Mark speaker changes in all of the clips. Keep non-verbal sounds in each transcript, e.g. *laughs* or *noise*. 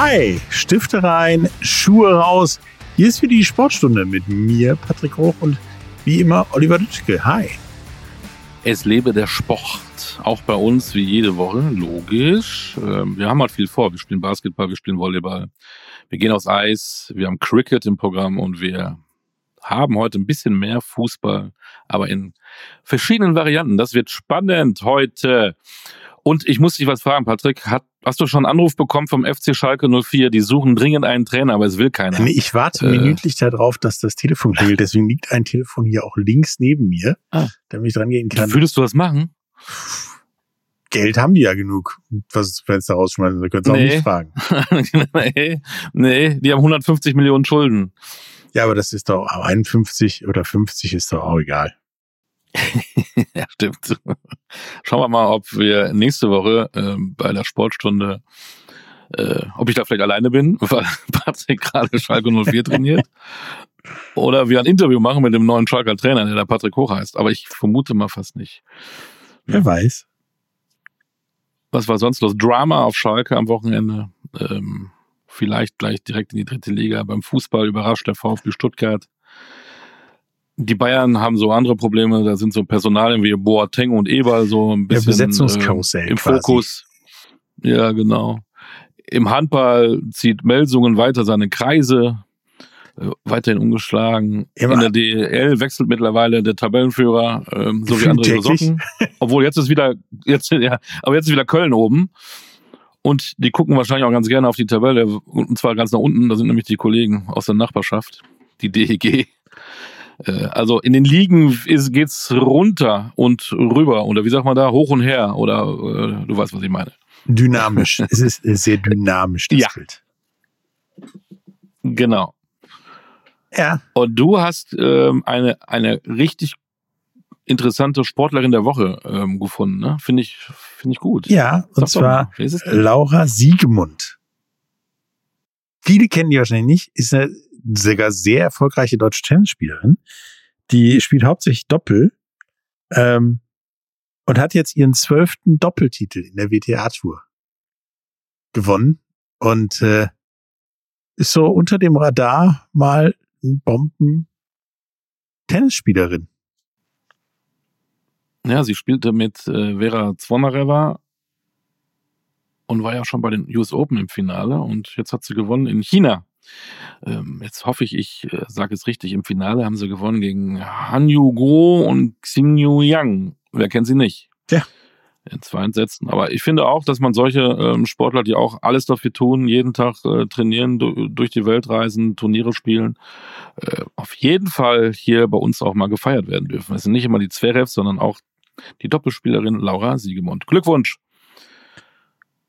Speaker 1: Hi, Stifte rein, Schuhe raus. Hier ist wieder die Sportstunde mit mir, Patrick Hoch und wie immer Oliver Dütschke. Hi.
Speaker 2: Es lebe der Sport. Auch bei uns wie jede Woche, logisch. Ähm, wir haben halt viel vor. Wir spielen Basketball, wir spielen Volleyball. Wir gehen aufs Eis, wir haben Cricket im Programm und wir haben heute ein bisschen mehr Fußball, aber in verschiedenen Varianten. Das wird spannend heute. Und ich muss dich was fragen, Patrick. Hat, hast du schon einen Anruf bekommen vom FC Schalke 04? Die suchen dringend einen Trainer, aber es will keiner.
Speaker 1: Nee, ich warte äh, minütlich darauf, dass das Telefon klingelt. Deswegen liegt ein Telefon hier auch links neben mir, ah. damit ich dran gehen kann.
Speaker 2: Würdest du das machen?
Speaker 1: Geld haben die ja genug. Was Fenster rausschmeißen, da könntest du nee. auch nicht fragen. *laughs*
Speaker 2: nee, nee, die haben 150 Millionen Schulden.
Speaker 1: Ja, aber das ist doch 51 oder 50 ist doch auch egal. *laughs*
Speaker 2: ja, stimmt. Schauen wir mal, ob wir nächste Woche äh, bei der Sportstunde, äh, ob ich da vielleicht alleine bin, *laughs* weil Patrick gerade Schalke 04 trainiert. *laughs* Oder wir ein Interview machen mit dem neuen Schalker Trainer, der da Patrick Hoch heißt. Aber ich vermute mal fast nicht.
Speaker 1: Wer weiß.
Speaker 2: Was war sonst los? Drama auf Schalke am Wochenende. Ähm, vielleicht gleich direkt in die dritte Liga. Beim Fußball überrascht der VfB Stuttgart. Die Bayern haben so andere Probleme, da sind so Personalien wie Boateng und Eber so ein bisschen
Speaker 1: ja, Besetzungskarussell
Speaker 2: äh, im quasi. Fokus. Ja, genau. Im Handball zieht Melsungen weiter seine Kreise, äh, weiterhin ungeschlagen. Immer. In der DL wechselt mittlerweile der Tabellenführer, ähm, so wie andere Socken. *laughs* Obwohl jetzt ist wieder, jetzt, ja, aber jetzt ist wieder Köln oben. Und die gucken wahrscheinlich auch ganz gerne auf die Tabelle, und zwar ganz nach unten, da sind nämlich die Kollegen aus der Nachbarschaft, die DEG. Äh, also in den Ligen ist, geht's runter und rüber oder wie sagt man da, hoch und her oder äh, du weißt, was ich meine.
Speaker 1: Dynamisch. *laughs* es ist sehr dynamisch, das ja. Bild.
Speaker 2: Genau.
Speaker 1: Ja.
Speaker 2: Und du hast ähm, eine, eine richtig interessante Sportlerin der Woche ähm, gefunden, ne? Finde ich, finde ich gut.
Speaker 1: Ja, und Sag zwar Laura Siegemund. Viele kennen die wahrscheinlich nicht, ist eine sogar sehr erfolgreiche deutsche Tennisspielerin. Die spielt hauptsächlich Doppel ähm, und hat jetzt ihren zwölften Doppeltitel in der WTA-Tour gewonnen und äh, ist so unter dem Radar mal ein Bomben-Tennisspielerin.
Speaker 2: Ja, sie spielte mit äh, Vera Zvonareva und war ja schon bei den US Open im Finale und jetzt hat sie gewonnen in China. Ähm, jetzt hoffe ich, ich äh, sage es richtig, im Finale haben sie gewonnen gegen Han Yu Guo und Xingyu Yang. Wer kennt sie nicht?
Speaker 1: Ja.
Speaker 2: In zwei Entsätzen. Aber ich finde auch, dass man solche ähm, Sportler, die auch alles dafür tun, jeden Tag äh, trainieren, durch die Welt reisen, Turniere spielen, äh, auf jeden Fall hier bei uns auch mal gefeiert werden dürfen. Es sind nicht immer die Zverevs, sondern auch die Doppelspielerin Laura Siegemund. Glückwunsch!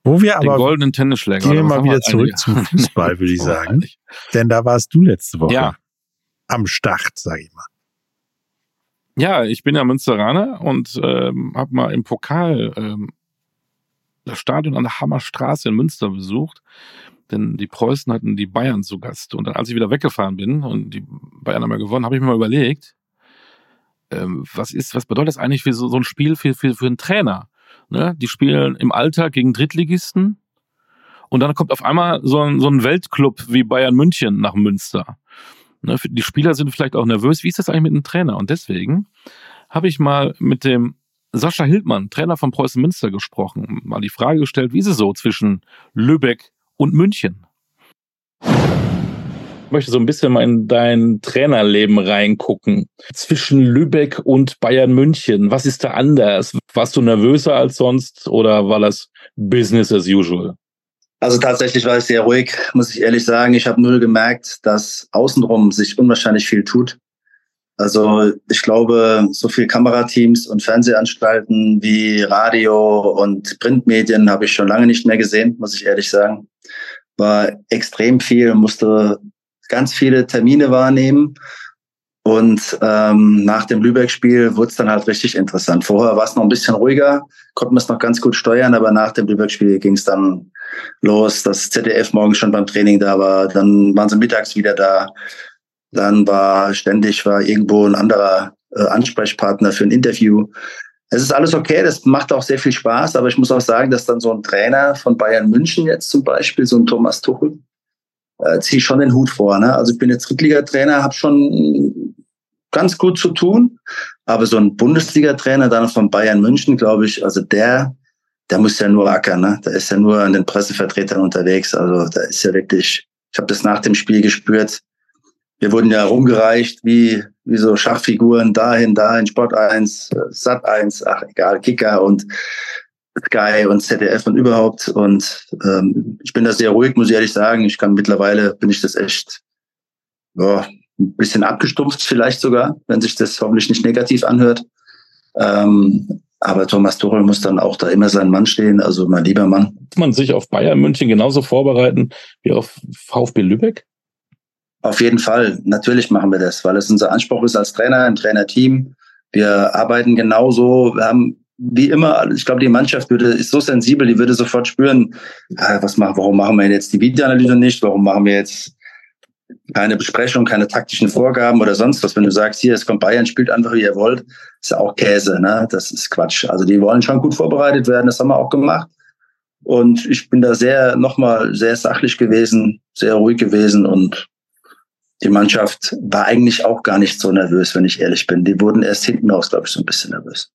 Speaker 1: Wo wir aber
Speaker 2: den goldenen Tennisschläger.
Speaker 1: Gehen wir mal wieder zurück zum *laughs* Fußball, würde ich sagen. Denn da warst du letzte Woche
Speaker 2: ja.
Speaker 1: am Start, sage ich mal.
Speaker 2: Ja, ich bin ja Münsteraner und ähm, habe mal im Pokal ähm, das Stadion an der Hammerstraße in Münster besucht. Denn die Preußen hatten die Bayern zu Gast. Und dann, als ich wieder weggefahren bin und die Bayern haben ja gewonnen, habe ich mir mal überlegt, ähm, was ist, was bedeutet das eigentlich für so, so ein Spiel für, für, für einen Trainer? Ne? Die spielen im Alltag gegen Drittligisten und dann kommt auf einmal so ein, so ein Weltclub wie Bayern München nach Münster. Ne? Die Spieler sind vielleicht auch nervös. Wie ist das eigentlich mit einem Trainer? Und deswegen habe ich mal mit dem Sascha Hildmann, Trainer von Preußen Münster, gesprochen, mal die Frage gestellt, wie ist es so zwischen Lübeck und München? Möchte so ein bisschen mal in dein Trainerleben reingucken. Zwischen Lübeck und Bayern München, was ist da anders? Warst du nervöser als sonst oder war das Business as usual?
Speaker 3: Also tatsächlich war ich sehr ruhig, muss ich ehrlich sagen. Ich habe nur gemerkt, dass außenrum sich unwahrscheinlich viel tut. Also ich glaube, so viel Kamerateams und Fernsehanstalten wie Radio und Printmedien habe ich schon lange nicht mehr gesehen, muss ich ehrlich sagen. War extrem viel, musste ganz viele Termine wahrnehmen. Und ähm, nach dem Lübeck-Spiel wurde es dann halt richtig interessant. Vorher war es noch ein bisschen ruhiger, konnten wir es noch ganz gut steuern, aber nach dem Lübeck-Spiel ging es dann los, dass ZDF morgens schon beim Training da war, dann waren sie mittags wieder da. Dann war ständig war irgendwo ein anderer äh, Ansprechpartner für ein Interview. es ist alles okay, das macht auch sehr viel Spaß, aber ich muss auch sagen, dass dann so ein Trainer von Bayern München jetzt zum Beispiel, so ein Thomas Tuchel, äh, ziehe ich schon den Hut vor. Ne? Also ich bin jetzt Drittligatrainer, habe schon ganz gut zu tun, aber so ein Bundesliga-Trainer dann von Bayern München, glaube ich, also der, der muss ja nur ackern, ne? Der ist ja nur an den Pressevertretern unterwegs. Also da ist ja wirklich, ich habe das nach dem Spiel gespürt, wir wurden ja rumgereicht wie, wie so Schachfiguren dahin, dahin, Sport 1, Sat 1, ach egal, Kicker und Sky und ZDF und überhaupt. Und ähm, ich bin da sehr ruhig, muss ich ehrlich sagen. Ich kann mittlerweile, bin ich das echt ja, ein bisschen abgestumpft vielleicht sogar, wenn sich das hoffentlich nicht negativ anhört. Ähm, aber Thomas Tuchel muss dann auch da immer sein Mann stehen, also mein lieber Mann.
Speaker 2: Muss man sich auf Bayern München genauso vorbereiten wie auf VfB Lübeck?
Speaker 3: Auf jeden Fall. Natürlich machen wir das, weil es unser Anspruch ist als Trainer, ein Trainerteam. Wir arbeiten genauso. Wir haben wie immer, ich glaube, die Mannschaft würde, ist so sensibel, die würde sofort spüren, was machen, warum machen wir jetzt die Videoanalyse nicht? Warum machen wir jetzt keine Besprechung, keine taktischen Vorgaben oder sonst was? Wenn du sagst, hier, es kommt Bayern, spielt einfach, wie ihr wollt, ist ja auch Käse, ne? Das ist Quatsch. Also die wollen schon gut vorbereitet werden, das haben wir auch gemacht. Und ich bin da sehr, nochmal sehr sachlich gewesen, sehr ruhig gewesen und die Mannschaft war eigentlich auch gar nicht so nervös, wenn ich ehrlich bin. Die wurden erst hinten raus, glaube ich, so ein bisschen nervös.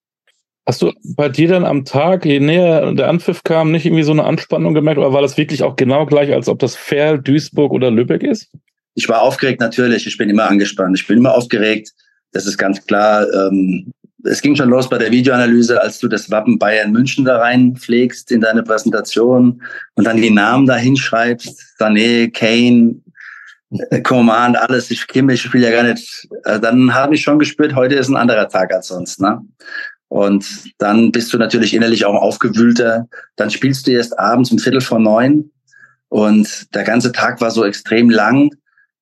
Speaker 2: Hast du bei dir dann am Tag, je näher der Anpfiff kam, nicht irgendwie so eine Anspannung gemerkt oder war das wirklich auch genau gleich, als ob das Ferl, Duisburg oder Lübeck ist?
Speaker 3: Ich war aufgeregt natürlich. Ich bin immer angespannt. Ich bin immer aufgeregt. Das ist ganz klar. Ähm, es ging schon los bei der Videoanalyse, als du das Wappen Bayern München da reinpflegst in deine Präsentation und dann die Namen da hinschreibst. Sané, Kane, Command, alles, ich ich spiele ja gar nicht. Äh, dann habe ich schon gespürt, heute ist ein anderer Tag als sonst. Ne? Und dann bist du natürlich innerlich auch aufgewühlter. Dann spielst du erst abends um Viertel vor neun und der ganze Tag war so extrem lang.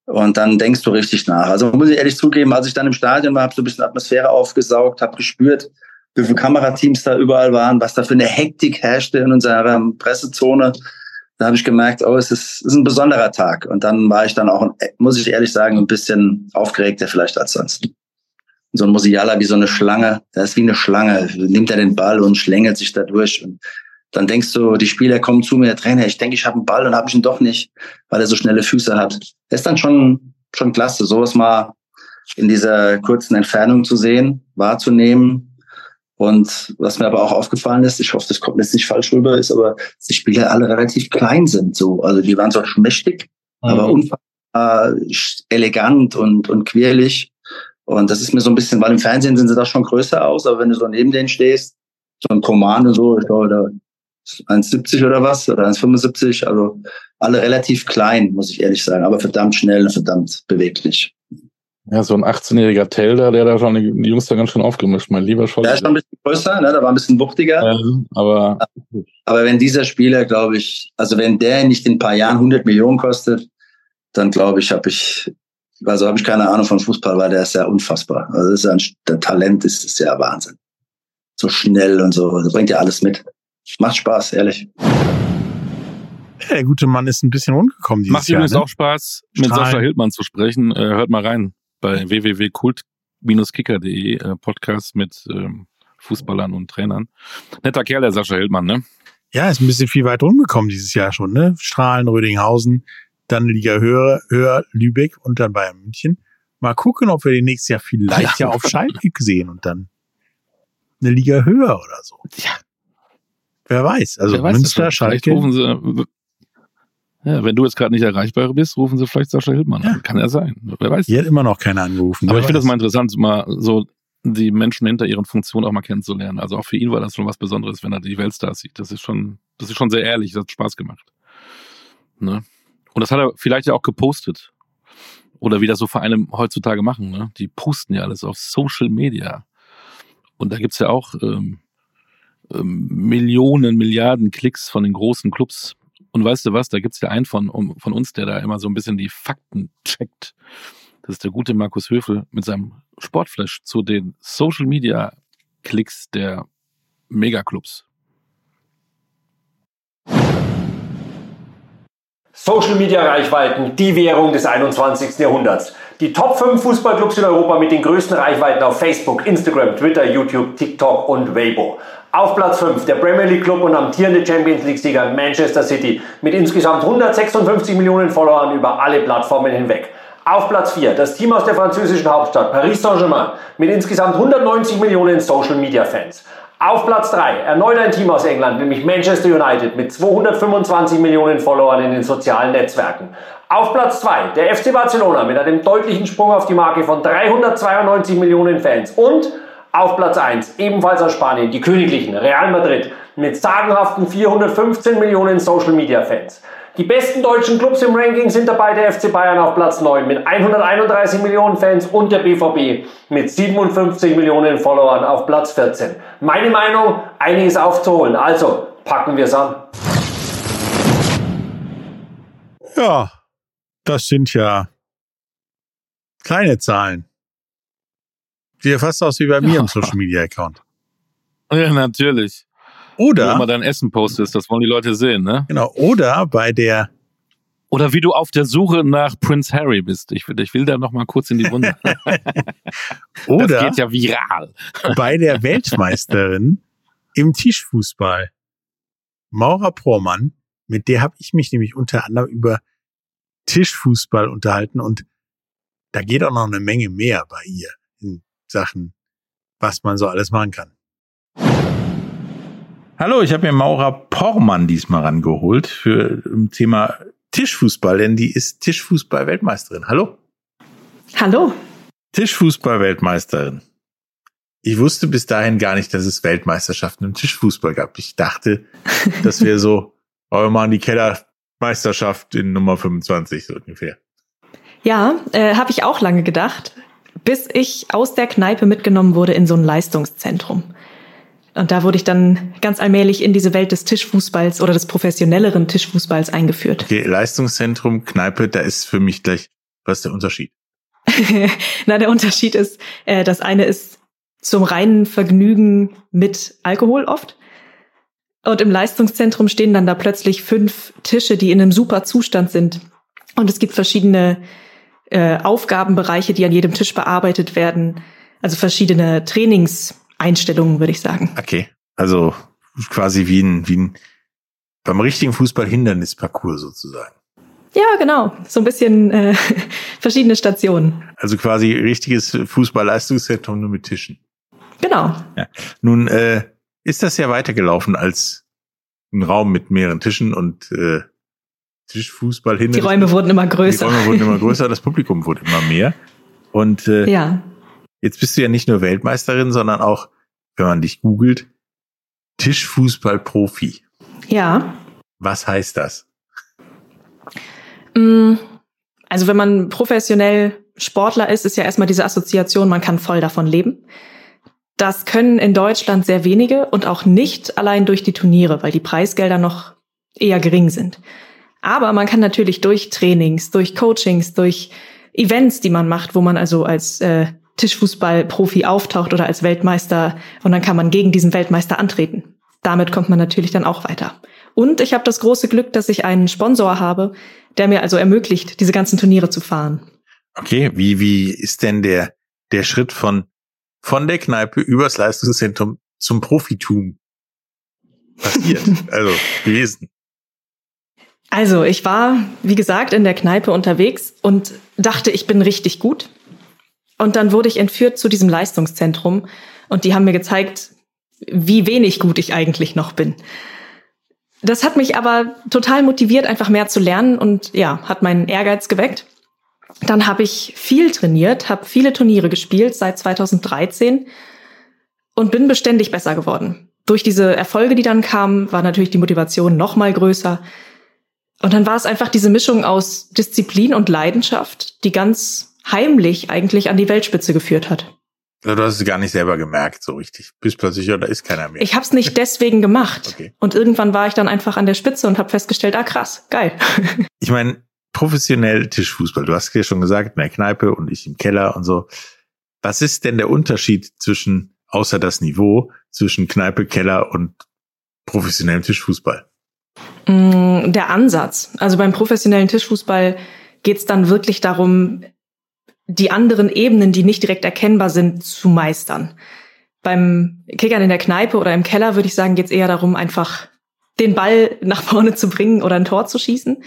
Speaker 3: Und dann denkst du richtig nach. Also muss ich ehrlich zugeben, als ich dann im Stadion war, habe so ein bisschen Atmosphäre aufgesaugt, habe gespürt, wie viele Kamerateams da überall waren, was da für eine Hektik herrschte in unserer Pressezone da habe ich gemerkt, oh, es ist, es ist ein besonderer Tag. Und dann war ich dann auch, muss ich ehrlich sagen, ein bisschen aufgeregter vielleicht als sonst. So ein Musiala wie so eine Schlange, der ist wie eine Schlange, nimmt er den Ball und schlängelt sich da durch. Und dann denkst du, die Spieler kommen zu mir, der Trainer, ich denke, ich habe einen Ball und habe ich ihn doch nicht, weil er so schnelle Füße hat. Das ist dann schon, schon klasse, sowas mal in dieser kurzen Entfernung zu sehen, wahrzunehmen, und was mir aber auch aufgefallen ist, ich hoffe, das kommt jetzt nicht falsch rüber, ist aber, dass die Spieler alle relativ klein sind. So, also die waren zwar schmächtig, mhm. aber unfassbar elegant und, und quirlig. Und das ist mir so ein bisschen, weil im Fernsehen sind sie da schon größer aus, aber wenn du so neben denen stehst, so ein Command und so, ich glaube, da 1,70 oder was, oder 1,75, also alle relativ klein, muss ich ehrlich sagen, aber verdammt schnell und verdammt beweglich.
Speaker 2: Ja, so ein 18-jähriger Taylor, der da schon die Jungs da ganz schön aufgemischt, mein lieber Scholz.
Speaker 3: Der ist schon ein bisschen größer, ne? der war ein bisschen wuchtiger.
Speaker 2: Ähm, aber,
Speaker 3: aber wenn dieser Spieler, glaube ich, also wenn der nicht in ein paar Jahren 100 Millionen kostet, dann glaube ich, habe ich, also habe ich keine Ahnung von Fußball, weil der ist ja unfassbar. Also das ist ein, der Talent ist, ist ja Wahnsinn. So schnell und so, das bringt ja alles mit. Macht Spaß, ehrlich.
Speaker 1: Ja, der gute Mann ist ein bisschen rumgekommen
Speaker 2: dieses Macht Jahr. Macht übrigens ne? auch Spaß, mit Strahlen. Sascha Hildmann zu sprechen. Äh, hört mal rein bei www.kult-kicker.de äh, Podcast mit ähm, Fußballern und Trainern. Netter Kerl, der Sascha Hildmann, ne?
Speaker 1: Ja, ist ein bisschen viel weit rumgekommen dieses Jahr schon, ne? Strahlen, Rödinghausen, dann Liga höher, höher Lübeck und dann Bayern München. Mal gucken, ob wir den nächstes Jahr vielleicht ja, ja auf Schalke sehen und dann eine Liga höher oder so. Ja. Wer weiß. Also Wer weiß Münster, Schalke.
Speaker 2: Rufen sie, ja, wenn du jetzt gerade nicht erreichbar bist, rufen sie vielleicht Sascha Hildmann ja. an. Kann ja sein. Wer weiß.
Speaker 1: Hier hat immer noch keiner angerufen.
Speaker 2: Aber ich finde das mal interessant, mal so die Menschen hinter ihren Funktionen auch mal kennenzulernen. Also auch für ihn war das schon was Besonderes, wenn er die Weltstars sieht. Das ist schon, das ist schon sehr ehrlich. Das hat Spaß gemacht. Ne? Und das hat er vielleicht ja auch gepostet. Oder wie das so Vereine heutzutage machen. Ne? Die posten ja alles auf Social Media. Und da gibt's ja auch ähm, ähm, Millionen, Milliarden Klicks von den großen Clubs und weißt du was, da gibt's ja einen von, um, von uns, der da immer so ein bisschen die Fakten checkt. Das ist der gute Markus Höfel mit seinem Sportflash zu den Social Media Klicks der Megaclubs.
Speaker 4: Social Media Reichweiten, die Währung des 21. Jahrhunderts. Die Top 5 Fußballclubs in Europa mit den größten Reichweiten auf Facebook, Instagram, Twitter, YouTube, TikTok und Weibo. Auf Platz 5 der Premier League Club und amtierende Champions League-Sieger Manchester City mit insgesamt 156 Millionen Followern über alle Plattformen hinweg. Auf Platz 4 das Team aus der französischen Hauptstadt Paris Saint-Germain mit insgesamt 190 Millionen Social Media Fans. Auf Platz 3 erneut ein Team aus England, nämlich Manchester United mit 225 Millionen Followern in den sozialen Netzwerken. Auf Platz 2 der FC Barcelona mit einem deutlichen Sprung auf die Marke von 392 Millionen Fans. Und auf Platz 1 ebenfalls aus Spanien die Königlichen Real Madrid mit sagenhaften 415 Millionen Social Media Fans. Die besten deutschen Clubs im Ranking sind dabei der FC Bayern auf Platz 9 mit 131 Millionen Fans und der BVB mit 57 Millionen Followern auf Platz 14. Meine Meinung, einiges aufzuholen. Also packen wir es an.
Speaker 1: Ja, das sind ja kleine Zahlen. Sieht ja fast aus wie bei mir im *laughs* Social Media Account.
Speaker 2: Ja, natürlich.
Speaker 1: Oder.
Speaker 2: Wenn man dein Essen postest, das wollen die Leute sehen, ne?
Speaker 1: Genau. Oder bei der.
Speaker 2: Oder wie du auf der Suche nach Prince Harry bist. Ich will, ich will da noch mal kurz in die Runde. *laughs*
Speaker 1: Oder.
Speaker 2: Das geht ja viral. *laughs*
Speaker 1: bei der Weltmeisterin im Tischfußball. Maura Prohrmann, mit der habe ich mich nämlich unter anderem über Tischfußball unterhalten und da geht auch noch eine Menge mehr bei ihr in Sachen, was man so alles machen kann. Hallo, ich habe mir Maura Pormann diesmal rangeholt für ein Thema Tischfußball, denn die ist Tischfußball-Weltmeisterin. Hallo.
Speaker 5: Hallo.
Speaker 1: Tischfußball-Weltmeisterin. Ich wusste bis dahin gar nicht, dass es Weltmeisterschaften im Tischfußball gab. Ich dachte, das wäre so, *laughs* oh mal die Kellermeisterschaft in Nummer 25 so ungefähr.
Speaker 5: Ja, äh, habe ich auch lange gedacht, bis ich aus der Kneipe mitgenommen wurde in so ein Leistungszentrum. Und da wurde ich dann ganz allmählich in diese Welt des Tischfußballs oder des professionelleren Tischfußballs eingeführt.
Speaker 1: Okay, Leistungszentrum, Kneipe, da ist für mich gleich, was ist der Unterschied? *laughs*
Speaker 5: Na, der Unterschied ist, äh, das eine ist zum reinen Vergnügen mit Alkohol oft. Und im Leistungszentrum stehen dann da plötzlich fünf Tische, die in einem super Zustand sind. Und es gibt verschiedene äh, Aufgabenbereiche, die an jedem Tisch bearbeitet werden. Also verschiedene Trainings Einstellungen, würde ich sagen.
Speaker 1: Okay. Also quasi wie ein, wie ein beim richtigen Fußball Hindernisparcours sozusagen.
Speaker 5: Ja, genau. So ein bisschen äh, *laughs* verschiedene Stationen.
Speaker 1: Also quasi richtiges Fußballleistungszentrum nur mit Tischen.
Speaker 5: Genau.
Speaker 1: Ja. Nun äh, ist das ja weitergelaufen als ein Raum mit mehreren Tischen und äh, Tischfußball hin.
Speaker 5: Die Räume wurden immer größer.
Speaker 1: Die Räume wurden immer *laughs* größer, das Publikum wurde immer mehr. Und äh,
Speaker 5: ja.
Speaker 1: Jetzt bist du ja nicht nur Weltmeisterin, sondern auch, wenn man dich googelt, Tischfußballprofi.
Speaker 5: Ja.
Speaker 1: Was heißt das?
Speaker 5: Mm, also wenn man professionell Sportler ist, ist ja erstmal diese Assoziation, man kann voll davon leben. Das können in Deutschland sehr wenige und auch nicht allein durch die Turniere, weil die Preisgelder noch eher gering sind. Aber man kann natürlich durch Trainings, durch Coachings, durch Events, die man macht, wo man also als äh, Tischfußball-Profi auftaucht oder als Weltmeister und dann kann man gegen diesen Weltmeister antreten. Damit kommt man natürlich dann auch weiter. Und ich habe das große Glück, dass ich einen Sponsor habe, der mir also ermöglicht, diese ganzen Turniere zu fahren.
Speaker 1: Okay, wie, wie ist denn der, der Schritt von, von der Kneipe übers Leistungszentrum zum Profitum passiert? *laughs* also gewesen?
Speaker 5: Also, ich war, wie gesagt, in der Kneipe unterwegs und dachte, ich bin richtig gut. Und dann wurde ich entführt zu diesem Leistungszentrum und die haben mir gezeigt, wie wenig gut ich eigentlich noch bin. Das hat mich aber total motiviert, einfach mehr zu lernen und ja, hat meinen Ehrgeiz geweckt. Dann habe ich viel trainiert, habe viele Turniere gespielt seit 2013 und bin beständig besser geworden. Durch diese Erfolge, die dann kamen, war natürlich die Motivation noch mal größer. Und dann war es einfach diese Mischung aus Disziplin und Leidenschaft, die ganz heimlich eigentlich an die Weltspitze geführt hat.
Speaker 1: Du hast es gar nicht selber gemerkt, so richtig. Bis plötzlich, ja, da ist keiner mehr.
Speaker 5: Ich habe es nicht *laughs* deswegen gemacht. Okay. Und irgendwann war ich dann einfach an der Spitze und habe festgestellt, ah krass, geil. *laughs*
Speaker 1: ich meine, professionell Tischfußball, du hast ja schon gesagt, in der Kneipe und ich im Keller und so. Was ist denn der Unterschied zwischen, außer das Niveau, zwischen Kneipe, Keller und professionellem Tischfußball?
Speaker 5: Mm, der Ansatz. Also beim professionellen Tischfußball geht es dann wirklich darum, die anderen Ebenen, die nicht direkt erkennbar sind, zu meistern. Beim Kickern in der Kneipe oder im Keller würde ich sagen, geht es eher darum, einfach den Ball *laughs* nach vorne zu bringen oder ein Tor zu schießen.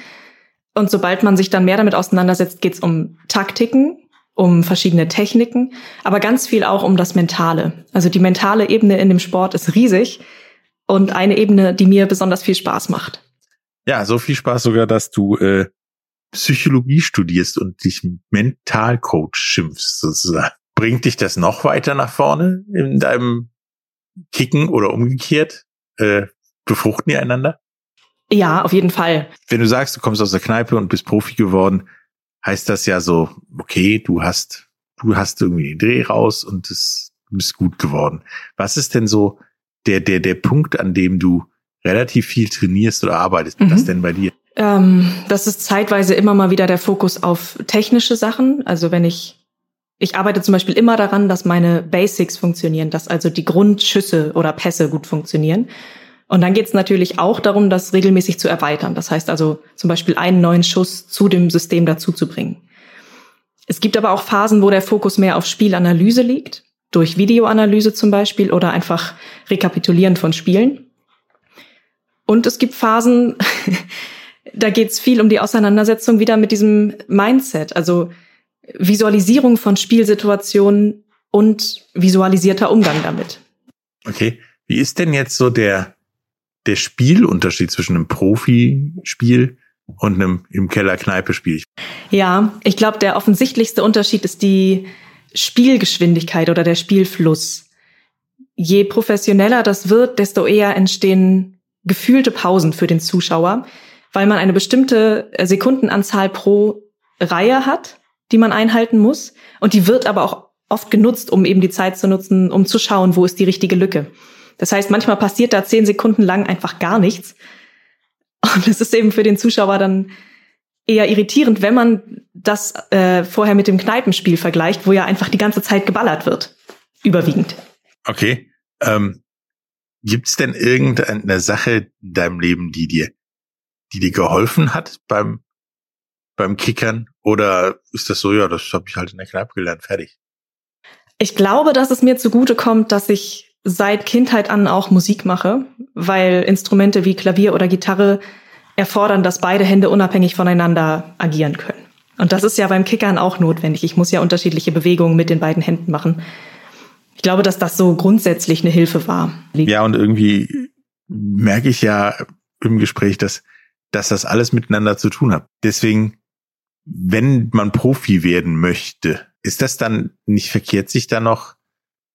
Speaker 5: Und sobald man sich dann mehr damit auseinandersetzt, geht es um Taktiken, um verschiedene Techniken, aber ganz viel auch um das Mentale. Also die mentale Ebene in dem Sport ist riesig und eine Ebene, die mir besonders viel Spaß macht.
Speaker 1: Ja, so viel Spaß sogar, dass du äh, Psychologie studierst und dich Mentalcoach schimpfst sozusagen. Bringt dich das noch weiter nach vorne in deinem Kicken oder umgekehrt? Äh, befruchten die einander?
Speaker 5: Ja, auf jeden Fall.
Speaker 1: Wenn du sagst, du kommst aus der Kneipe und bist Profi geworden, heißt das ja so, okay, du hast, du hast irgendwie den Dreh raus und es bist gut geworden. Was ist denn so der, der, der Punkt, an dem du relativ viel trainierst oder arbeitest? Mhm. Was denn bei dir?
Speaker 5: Ähm, das ist zeitweise immer mal wieder der Fokus auf technische Sachen. Also wenn ich, ich arbeite zum Beispiel immer daran, dass meine Basics funktionieren, dass also die Grundschüsse oder Pässe gut funktionieren. Und dann geht es natürlich auch darum, das regelmäßig zu erweitern. Das heißt also zum Beispiel einen neuen Schuss zu dem System dazuzubringen. Es gibt aber auch Phasen, wo der Fokus mehr auf Spielanalyse liegt, durch Videoanalyse zum Beispiel oder einfach Rekapitulieren von Spielen. Und es gibt Phasen, *laughs* da geht es viel um die Auseinandersetzung wieder mit diesem Mindset, also Visualisierung von Spielsituationen und visualisierter Umgang damit.
Speaker 1: Okay, wie ist denn jetzt so der der Spielunterschied zwischen einem Profispiel und einem im Keller Kneipe-Spiel?
Speaker 5: Ja, ich glaube, der offensichtlichste Unterschied ist die Spielgeschwindigkeit oder der Spielfluss. Je professioneller das wird, desto eher entstehen gefühlte Pausen für den Zuschauer, weil man eine bestimmte Sekundenanzahl pro Reihe hat, die man einhalten muss. Und die wird aber auch oft genutzt, um eben die Zeit zu nutzen, um zu schauen, wo ist die richtige Lücke. Das heißt, manchmal passiert da zehn Sekunden lang einfach gar nichts. Und es ist eben für den Zuschauer dann eher irritierend, wenn man das äh, vorher mit dem Kneipenspiel vergleicht, wo ja einfach die ganze Zeit geballert wird. Überwiegend.
Speaker 1: Okay. Ähm, Gibt es denn irgendeine Sache in deinem Leben, die dir, die dir geholfen hat beim, beim Kickern? Oder ist das so, ja, das habe ich halt in der Kneipe gelernt, fertig?
Speaker 5: Ich glaube, dass es mir zugute kommt, dass ich seit Kindheit an auch Musik mache, weil Instrumente wie Klavier oder Gitarre erfordern, dass beide Hände unabhängig voneinander agieren können. Und das ist ja beim Kickern auch notwendig. Ich muss ja unterschiedliche Bewegungen mit den beiden Händen machen. Ich glaube, dass das so grundsätzlich eine Hilfe war.
Speaker 1: Ja, und irgendwie merke ich ja im Gespräch, dass, dass das alles miteinander zu tun hat. Deswegen, wenn man Profi werden möchte, ist das dann nicht verkehrt, sich da noch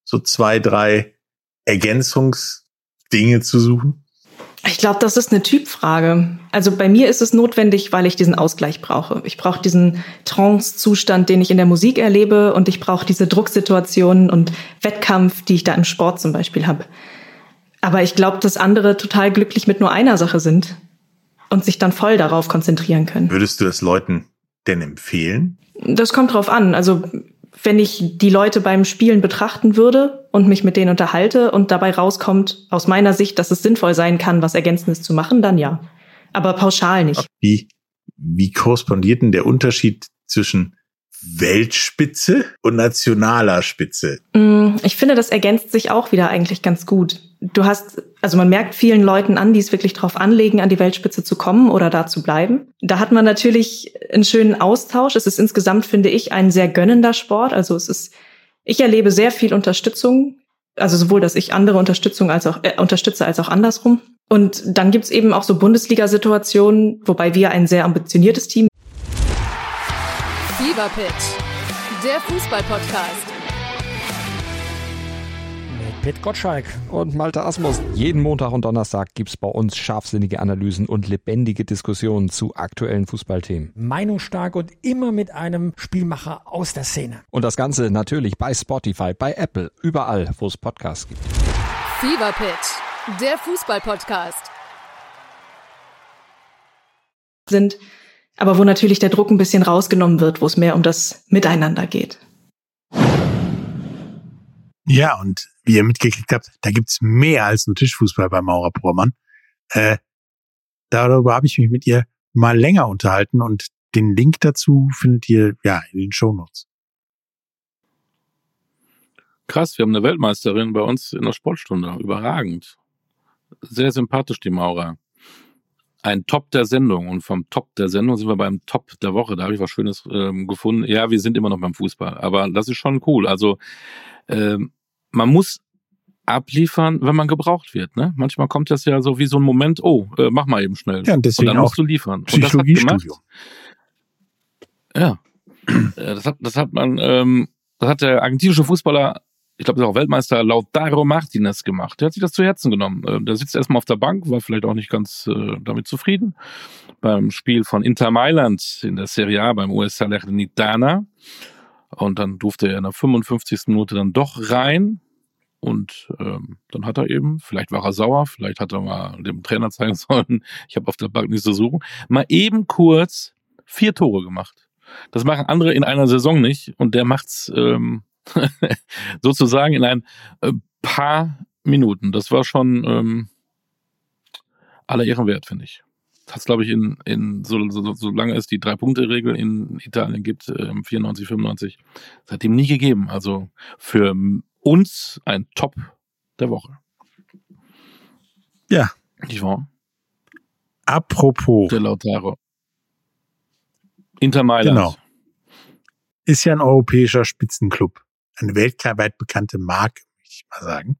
Speaker 1: so zwei, drei Ergänzungsdinge zu suchen?
Speaker 5: Ich glaube, das ist eine Typfrage. Also bei mir ist es notwendig, weil ich diesen Ausgleich brauche. Ich brauche diesen Trance-Zustand, den ich in der Musik erlebe und ich brauche diese Drucksituationen und Wettkampf, die ich da im Sport zum Beispiel habe. Aber ich glaube, dass andere total glücklich mit nur einer Sache sind und sich dann voll darauf konzentrieren können.
Speaker 1: Würdest du das Leuten denn empfehlen?
Speaker 5: Das kommt drauf an. Also wenn ich die Leute beim Spielen betrachten würde und mich mit denen unterhalte und dabei rauskommt, aus meiner Sicht, dass es sinnvoll sein kann, was Ergänzendes zu machen, dann ja. Aber pauschal nicht.
Speaker 1: Wie, wie korrespondiert denn der Unterschied zwischen Weltspitze und nationaler Spitze?
Speaker 5: Mm, ich finde, das ergänzt sich auch wieder eigentlich ganz gut. Du hast, also man merkt vielen Leuten an, die es wirklich drauf anlegen, an die Weltspitze zu kommen oder da zu bleiben. Da hat man natürlich einen schönen Austausch. Es ist insgesamt, finde ich, ein sehr gönnender Sport. Also es ist, ich erlebe sehr viel Unterstützung. Also sowohl, dass ich andere Unterstützung als auch, äh, unterstütze als auch andersrum. Und dann gibt's eben auch so Bundesliga-Situationen, wobei wir ein sehr ambitioniertes Team
Speaker 6: Fever der Fußball-Podcast.
Speaker 7: Pit Gottschalk und Malte Asmus. Jeden Montag und Donnerstag gibt's bei uns scharfsinnige Analysen und lebendige Diskussionen zu aktuellen Fußballthemen.
Speaker 8: Meinungsstark und immer mit einem Spielmacher aus der Szene.
Speaker 7: Und das Ganze natürlich bei Spotify, bei Apple, überall, wo es Podcasts gibt.
Speaker 6: Fever Pitch, der Fußball-Podcast.
Speaker 5: Sind aber wo natürlich der Druck ein bisschen rausgenommen wird, wo es mehr um das Miteinander geht.
Speaker 1: Ja, und wie ihr mitgekriegt habt, da gibt's mehr als nur Tischfußball bei Maurer Prohrmann. Äh, darüber habe ich mich mit ihr mal länger unterhalten und den Link dazu findet ihr ja in den Shownotes.
Speaker 2: Krass, wir haben eine Weltmeisterin bei uns in der Sportstunde. Überragend. Sehr sympathisch, die Maura. Ein Top der Sendung. Und vom Top der Sendung sind wir beim Top der Woche. Da habe ich was Schönes ähm, gefunden. Ja, wir sind immer noch beim Fußball. Aber das ist schon cool. Also ähm, man muss abliefern, wenn man gebraucht wird. Ne? Manchmal kommt das ja so wie so ein Moment, oh, äh, mach mal eben schnell.
Speaker 1: Ja, und deswegen
Speaker 2: und dann musst du liefern.
Speaker 1: Psychologiestudium.
Speaker 2: Ja, Äh, das hat, das hat man, ähm, das hat der argentinische Fußballer, ich glaube, der ist auch Weltmeister, Lautaro Martinez gemacht. Der hat sich das zu Herzen genommen. Äh, der sitzt erstmal auf der Bank, war vielleicht auch nicht ganz äh, damit zufrieden. Beim Spiel von Inter Mailand in der Serie A beim US Salernitana. Und dann durfte er in der 55. Minute dann doch rein. Und ähm, dann hat er eben, vielleicht war er sauer, vielleicht hat er mal dem Trainer *laughs* zeigen sollen, ich habe auf der Bank nichts zu suchen, mal eben kurz vier Tore gemacht. Das machen andere in einer Saison nicht und der macht's ähm, *laughs* sozusagen in ein äh, paar Minuten. Das war schon ähm, aller Ehren wert, finde ich. Das hat glaube ich, in, in so, so, solange es die Drei-Punkte-Regel in Italien gibt, ähm, 94, 95, seitdem nie gegeben. Also für uns ein Top der Woche.
Speaker 1: Ja.
Speaker 2: Nicht wahr?
Speaker 1: Apropos.
Speaker 2: Der Lautaro. Inter Mailand.
Speaker 1: Genau. Ist ja ein europäischer Spitzenclub. Eine weltweit bekannte Marke, möchte ich mal sagen.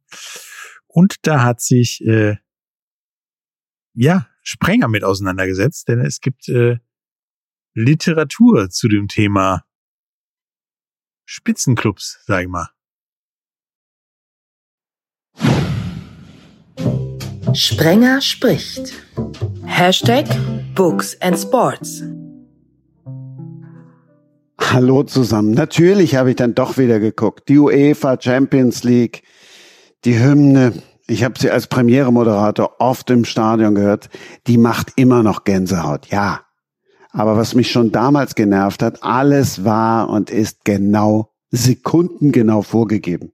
Speaker 1: Und da hat sich, äh, ja, Sprenger mit auseinandergesetzt, denn es gibt äh, Literatur zu dem Thema Spitzenclubs, sag ich mal.
Speaker 9: Sprenger spricht. Hashtag Books and Sports.
Speaker 10: Hallo zusammen. Natürlich habe ich dann doch wieder geguckt. Die UEFA Champions League, die Hymne. Ich habe sie als Premiere-Moderator oft im Stadion gehört. Die macht immer noch Gänsehaut. Ja. Aber was mich schon damals genervt hat, alles war und ist genau, sekundengenau vorgegeben.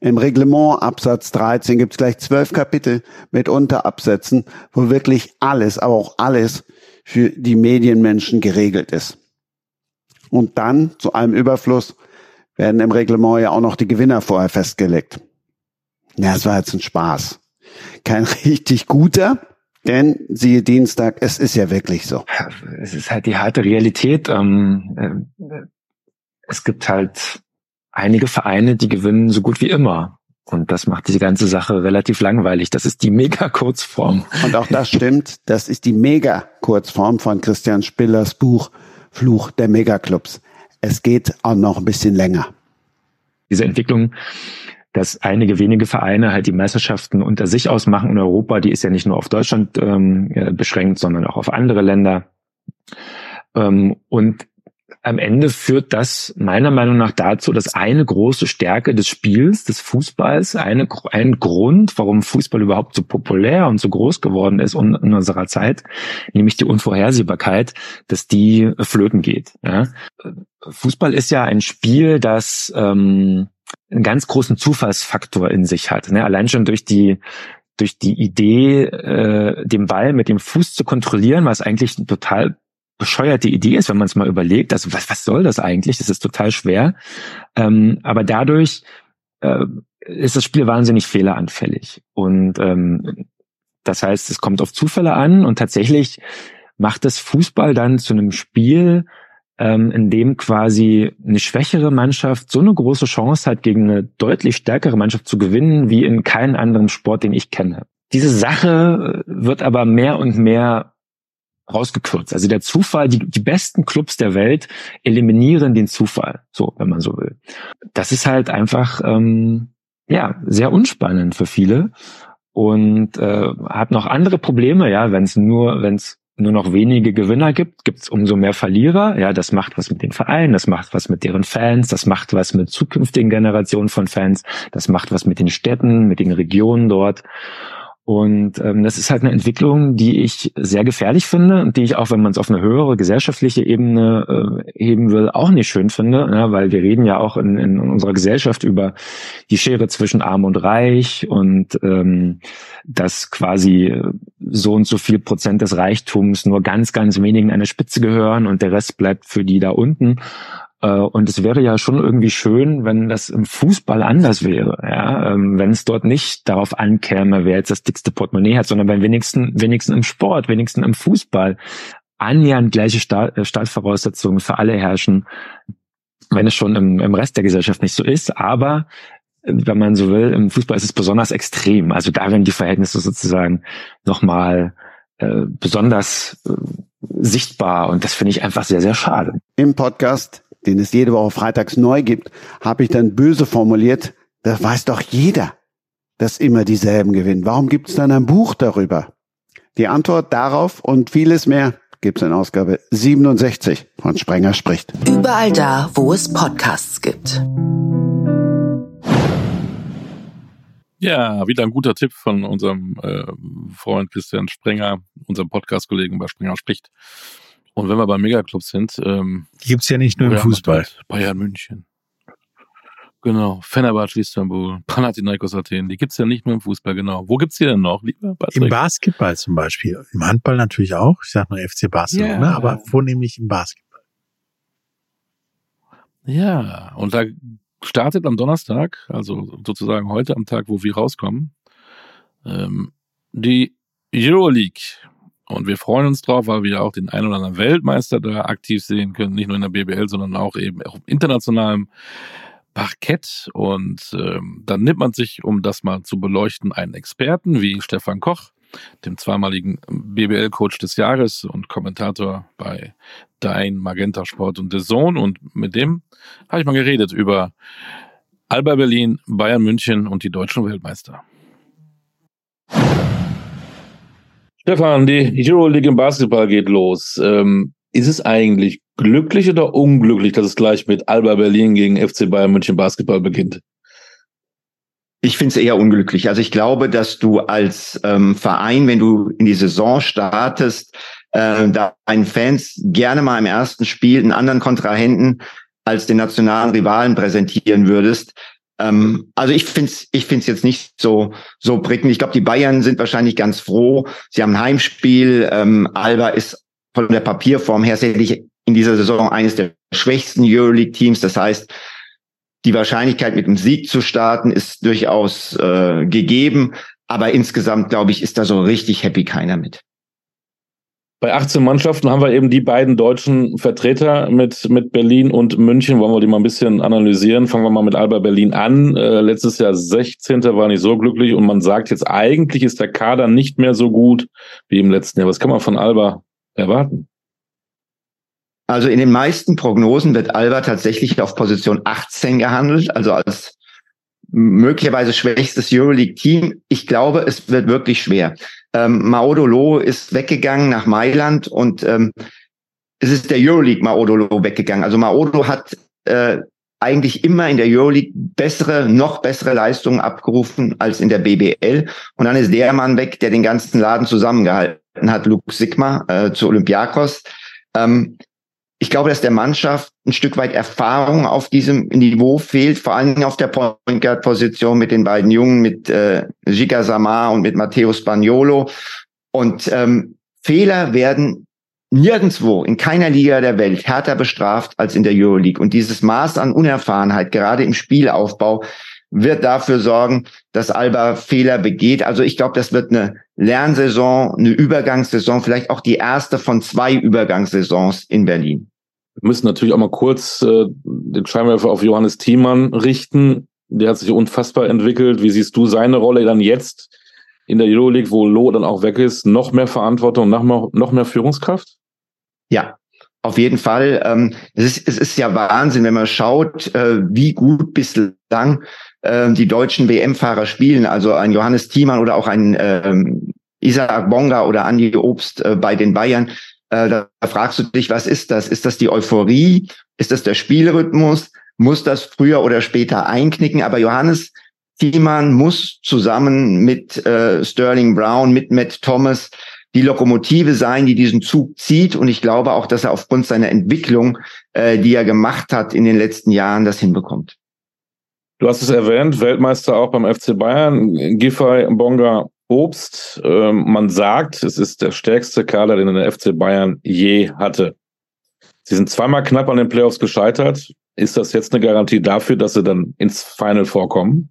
Speaker 10: Im Reglement Absatz 13 gibt es gleich zwölf Kapitel mit Unterabsätzen, wo wirklich alles, aber auch alles für die Medienmenschen geregelt ist. Und dann, zu allem Überfluss, werden im Reglement ja auch noch die Gewinner vorher festgelegt. Ja, es war jetzt ein Spaß. Kein *laughs* richtig guter, denn siehe Dienstag, es ist ja wirklich so.
Speaker 11: Es ist halt die harte Realität. Ähm, äh, es gibt halt einige Vereine, die gewinnen so gut wie immer. Und das macht diese ganze Sache relativ langweilig. Das ist die Mega-Kurzform.
Speaker 10: Und auch das stimmt. Das ist die Mega-Kurzform von Christian Spillers Buch Fluch der Megaclubs. Es geht auch noch ein bisschen länger.
Speaker 11: Diese Entwicklung, dass einige wenige Vereine halt die Meisterschaften unter sich ausmachen in Europa, die ist ja nicht nur auf Deutschland ähm, beschränkt, sondern auch auf andere Länder. Ähm, und am Ende führt das meiner Meinung nach dazu, dass eine große Stärke des Spiels, des Fußballs, eine, ein Grund, warum Fußball überhaupt so populär und so groß geworden ist in, in unserer Zeit, nämlich die Unvorhersehbarkeit, dass die flöten geht. Ja? Fußball ist ja ein Spiel, das ähm, einen ganz großen Zufallsfaktor in sich hat. Ne? Allein schon durch die durch die Idee, äh, den Ball mit dem Fuß zu kontrollieren, was eigentlich ein total bescheuerte Idee ist, wenn man es mal überlegt. Also was, was soll das eigentlich? Das ist total schwer. Ähm, aber dadurch äh, ist das Spiel wahnsinnig fehleranfällig. Und ähm, das heißt, es kommt auf Zufälle an und tatsächlich macht das Fußball dann zu einem Spiel, ähm, in dem quasi eine schwächere Mannschaft so eine große Chance hat, gegen eine deutlich stärkere Mannschaft zu gewinnen, wie in keinem anderen Sport, den ich kenne. Diese Sache wird aber mehr und mehr rausgekürzt. Also der Zufall, die, die besten Clubs der Welt eliminieren den Zufall, so, wenn man so will. Das ist halt einfach, ähm, ja, sehr unspannend für viele und äh, hat noch andere Probleme, ja, wenn es nur, wenn es nur noch wenige Gewinner gibt, gibt es umso mehr Verlierer. Ja, das macht was mit den Vereinen, das macht was mit deren Fans, das macht was mit zukünftigen Generationen von Fans, das macht was mit den Städten, mit den Regionen dort. Und ähm, das ist halt eine Entwicklung, die ich sehr gefährlich finde und die ich auch, wenn man es auf eine höhere gesellschaftliche Ebene äh, heben will, auch nicht schön finde, ja, weil wir reden ja auch in, in unserer Gesellschaft über die Schere zwischen Arm und Reich und ähm, dass quasi so und so viel Prozent des Reichtums nur ganz, ganz wenigen an der Spitze gehören und der Rest bleibt für die da unten. Äh, und es wäre ja schon irgendwie schön, wenn das im Fußball anders wäre, ja, ähm, wenn es dort nicht darauf ankäme, wer jetzt das dickste Portemonnaie hat, sondern wenn wenigstens, wenigstens im Sport, wenigstens im Fußball annähernd gleiche äh, Startvoraussetzungen für alle herrschen, wenn es schon im, im Rest der Gesellschaft nicht so ist, aber äh, wenn man so will, im Fußball ist es besonders extrem. Also da werden die Verhältnisse sozusagen nochmal äh, besonders äh, sichtbar und das finde ich einfach sehr, sehr schade.
Speaker 10: Im Podcast den es jede Woche freitags neu gibt, habe ich dann böse formuliert, das weiß doch jeder, dass immer dieselben gewinnen. Warum gibt es dann ein Buch darüber? Die Antwort darauf und vieles mehr gibt es in Ausgabe 67 von Sprenger spricht.
Speaker 9: Überall da, wo es Podcasts gibt.
Speaker 2: Ja, wieder ein guter Tipp von unserem äh, Freund Christian Sprenger, unserem Podcast-Kollegen bei Sprenger spricht. Und wenn wir bei Megaclubs sind, ähm,
Speaker 1: die gibt's ja nicht nur im Fußball.
Speaker 2: Bayern München. Genau, Fenerbahce Istanbul, Panathinaikos Athen, die gibt's ja nicht nur im Fußball, genau. Wo gibt's die denn noch, lieber
Speaker 1: Patrick? Im Basketball zum Beispiel. Im Handball natürlich auch. Ich sag nur FC Barcelona, ja. aber vornehmlich im Basketball.
Speaker 2: Ja, und da startet am Donnerstag, also sozusagen heute am Tag, wo wir rauskommen, ähm, die Euroleague. Und wir freuen uns drauf, weil wir auch den ein oder anderen Weltmeister da aktiv sehen können, nicht nur in der BBL, sondern auch eben auch im internationalen Parkett. Und ähm, dann nimmt man sich, um das mal zu beleuchten, einen Experten wie Stefan Koch, dem zweimaligen BBL-Coach des Jahres und Kommentator bei Dein Magenta Sport und The Zone. Und mit dem habe ich mal geredet über Alba Berlin, Bayern München und die deutschen Weltmeister. Stefan, die Euroleague im Basketball geht los. Ähm, ist es eigentlich glücklich oder unglücklich, dass es gleich mit Alba Berlin gegen FC Bayern München Basketball beginnt?
Speaker 12: Ich finde es eher unglücklich. Also ich glaube, dass du als ähm, Verein, wenn du in die Saison startest, äh, deinen Fans gerne mal im ersten Spiel einen anderen Kontrahenten als den nationalen Rivalen präsentieren würdest. Ähm, also ich finde es ich find's jetzt nicht so, so prickelnd. Ich glaube, die Bayern sind wahrscheinlich ganz froh. Sie haben ein Heimspiel. Ähm, Alba ist von der Papierform her sicherlich in dieser Saison eines der schwächsten Euroleague-Teams. Das heißt, die Wahrscheinlichkeit, mit einem Sieg zu starten, ist durchaus äh, gegeben. Aber insgesamt, glaube ich, ist da so richtig happy keiner mit.
Speaker 2: Bei 18 Mannschaften haben wir eben die beiden deutschen Vertreter mit, mit Berlin und München. Wollen wir die mal ein bisschen analysieren? Fangen wir mal mit Alba Berlin an. Äh, letztes Jahr 16. war nicht so glücklich und man sagt jetzt, eigentlich ist der Kader nicht mehr so gut wie im letzten Jahr. Was kann man von Alba erwarten?
Speaker 12: Also in den meisten Prognosen wird Alba tatsächlich auf Position 18 gehandelt, also als möglicherweise schwächstes Euroleague-Team. Ich glaube, es wird wirklich schwer. Ähm, Maodolo ist weggegangen nach Mailand und ähm, es ist der Euroleague Maodolo weggegangen. Also Maodo hat äh, eigentlich immer in der Euroleague bessere, noch bessere Leistungen abgerufen als in der BBL. Und dann ist der Mann weg, der den ganzen Laden zusammengehalten hat, Luke Sigma äh, zu Olympiakos. Ähm, ich glaube, dass der Mannschaft ein Stück weit Erfahrung auf diesem Niveau fehlt, vor allen Dingen auf der Point Guard Position mit den beiden Jungen, mit äh, Giga Samar und mit Matteo Spagnolo. Und ähm, Fehler werden nirgendwo in keiner Liga der Welt härter bestraft als in der Euroleague. Und dieses Maß an Unerfahrenheit, gerade im Spielaufbau, wird dafür sorgen, dass Alba Fehler begeht. Also ich glaube, das wird eine Lernsaison, eine Übergangssaison, vielleicht auch die erste von zwei Übergangssaisons in Berlin.
Speaker 2: Wir müssen natürlich auch mal kurz äh, den Scheinwerfer auf Johannes Thiemann richten. Der hat sich unfassbar entwickelt. Wie siehst du seine Rolle dann jetzt in der Euroleague, wo Lo dann auch weg ist? Noch mehr Verantwortung, noch mehr, noch mehr Führungskraft?
Speaker 12: Ja, auf jeden Fall. Ähm, es, ist, es ist ja Wahnsinn, wenn man schaut, äh, wie gut bislang äh, die deutschen WM-Fahrer spielen. Also ein Johannes Thiemann oder auch ein ähm, Isaac Bonga oder Andi Obst äh, bei den Bayern. Äh, da fragst du dich, was ist das? Ist das die Euphorie? Ist das der Spielrhythmus? Muss das früher oder später einknicken? Aber Johannes Thiemann muss zusammen mit äh, Sterling Brown, mit Matt Thomas die Lokomotive sein, die diesen Zug zieht. Und ich glaube auch, dass er aufgrund seiner Entwicklung, äh, die er gemacht hat in den letzten Jahren, das hinbekommt.
Speaker 2: Du hast es erwähnt, Weltmeister auch beim FC Bayern, Giffey, Bonga, Obst. Ähm, man sagt, es ist der stärkste Kader, den der FC Bayern je hatte. Sie sind zweimal knapp an den Playoffs gescheitert. Ist das jetzt eine Garantie dafür, dass sie dann ins Final vorkommen?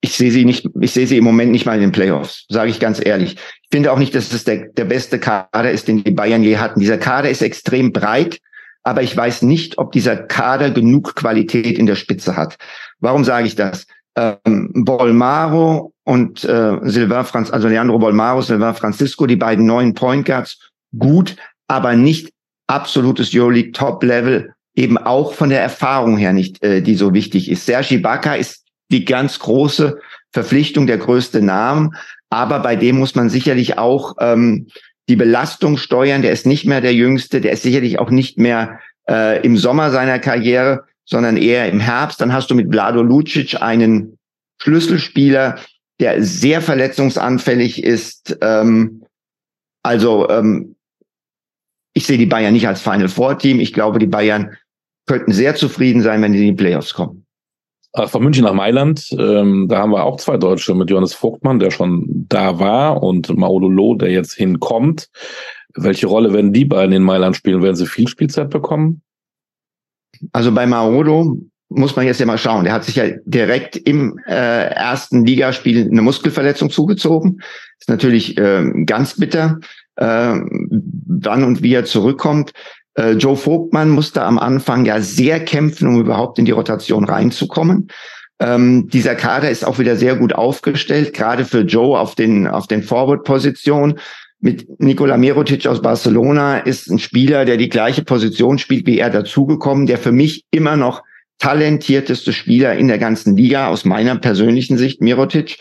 Speaker 12: Ich sehe sie nicht, ich sehe sie im Moment nicht mal in den Playoffs, sage ich ganz ehrlich. Ich finde auch nicht, dass es der, der beste Kader ist, den die Bayern je hatten. Dieser Kader ist extrem breit, aber ich weiß nicht, ob dieser Kader genug Qualität in der Spitze hat. Warum sage ich das? Ähm, Bolmaro und äh, Sylvain Franz, also Leandro Bolmaro, Sylvain Francisco, die beiden neuen Point Guards, gut, aber nicht absolutes Euroleague Top Level, eben auch von der Erfahrung her nicht, äh, die so wichtig ist. Sergi Baka ist die ganz große Verpflichtung, der größte Name, aber bei dem muss man sicherlich auch ähm, die Belastung steuern. Der ist nicht mehr der Jüngste, der ist sicherlich auch nicht mehr äh, im Sommer seiner Karriere, sondern eher im Herbst. Dann hast du mit Vlado Lucic einen Schlüsselspieler, der sehr verletzungsanfällig ist. Ähm, also ähm, ich sehe die Bayern nicht als Final Four Team. Ich glaube, die Bayern könnten sehr zufrieden sein, wenn sie in die Playoffs kommen.
Speaker 2: Von München nach Mailand, ähm, da haben wir auch zwei Deutsche mit Johannes Vogtmann, der schon da war, und Maudolo, der jetzt hinkommt. Welche Rolle werden die beiden in Mailand spielen? Werden sie viel Spielzeit bekommen?
Speaker 12: Also bei Maodo muss man jetzt ja mal schauen. Der hat sich ja direkt im äh, ersten Ligaspiel eine Muskelverletzung zugezogen. Ist natürlich äh, ganz bitter äh, wann und wie er zurückkommt. Äh, Joe Vogtmann musste am Anfang ja sehr kämpfen, um überhaupt in die Rotation reinzukommen. Ähm, dieser Kader ist auch wieder sehr gut aufgestellt, gerade für Joe auf den, auf den Forward-Positionen. Mit Nikola Mirotic aus Barcelona ist ein Spieler, der die gleiche Position spielt, wie er dazugekommen, der für mich immer noch talentierteste Spieler in der ganzen Liga aus meiner persönlichen Sicht, Mirotic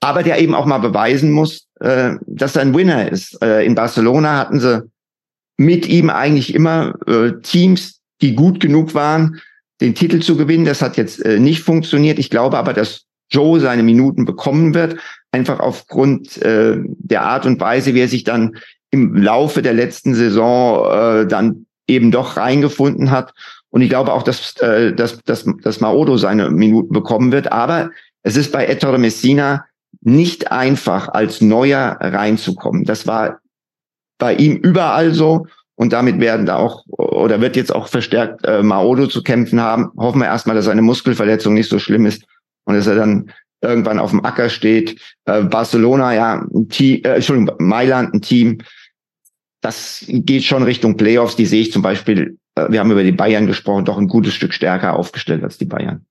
Speaker 12: aber der eben auch mal beweisen muss, äh, dass er ein Winner ist. Äh, in Barcelona hatten sie mit ihm eigentlich immer äh, Teams, die gut genug waren, den Titel zu gewinnen. Das hat jetzt äh, nicht funktioniert. Ich glaube aber, dass Joe seine Minuten bekommen wird, einfach aufgrund äh, der Art und Weise, wie er sich dann im Laufe der letzten Saison äh, dann eben doch reingefunden hat. Und ich glaube auch, dass, äh, dass, dass, dass Maodo seine Minuten bekommen wird. Aber es ist bei Ettore Messina nicht einfach, als Neuer reinzukommen. Das war bei ihm überall so. Und damit werden da auch, oder wird jetzt auch verstärkt äh, Maodo zu kämpfen haben. Hoffen wir erstmal, dass seine Muskelverletzung nicht so schlimm ist und dass er dann irgendwann auf dem Acker steht. Äh, Barcelona, ja, ein Team, äh, Entschuldigung, Mailand, ein Team. Das geht schon Richtung Playoffs. Die sehe ich zum Beispiel, äh, wir haben über die Bayern gesprochen, doch ein gutes Stück stärker aufgestellt als die Bayern.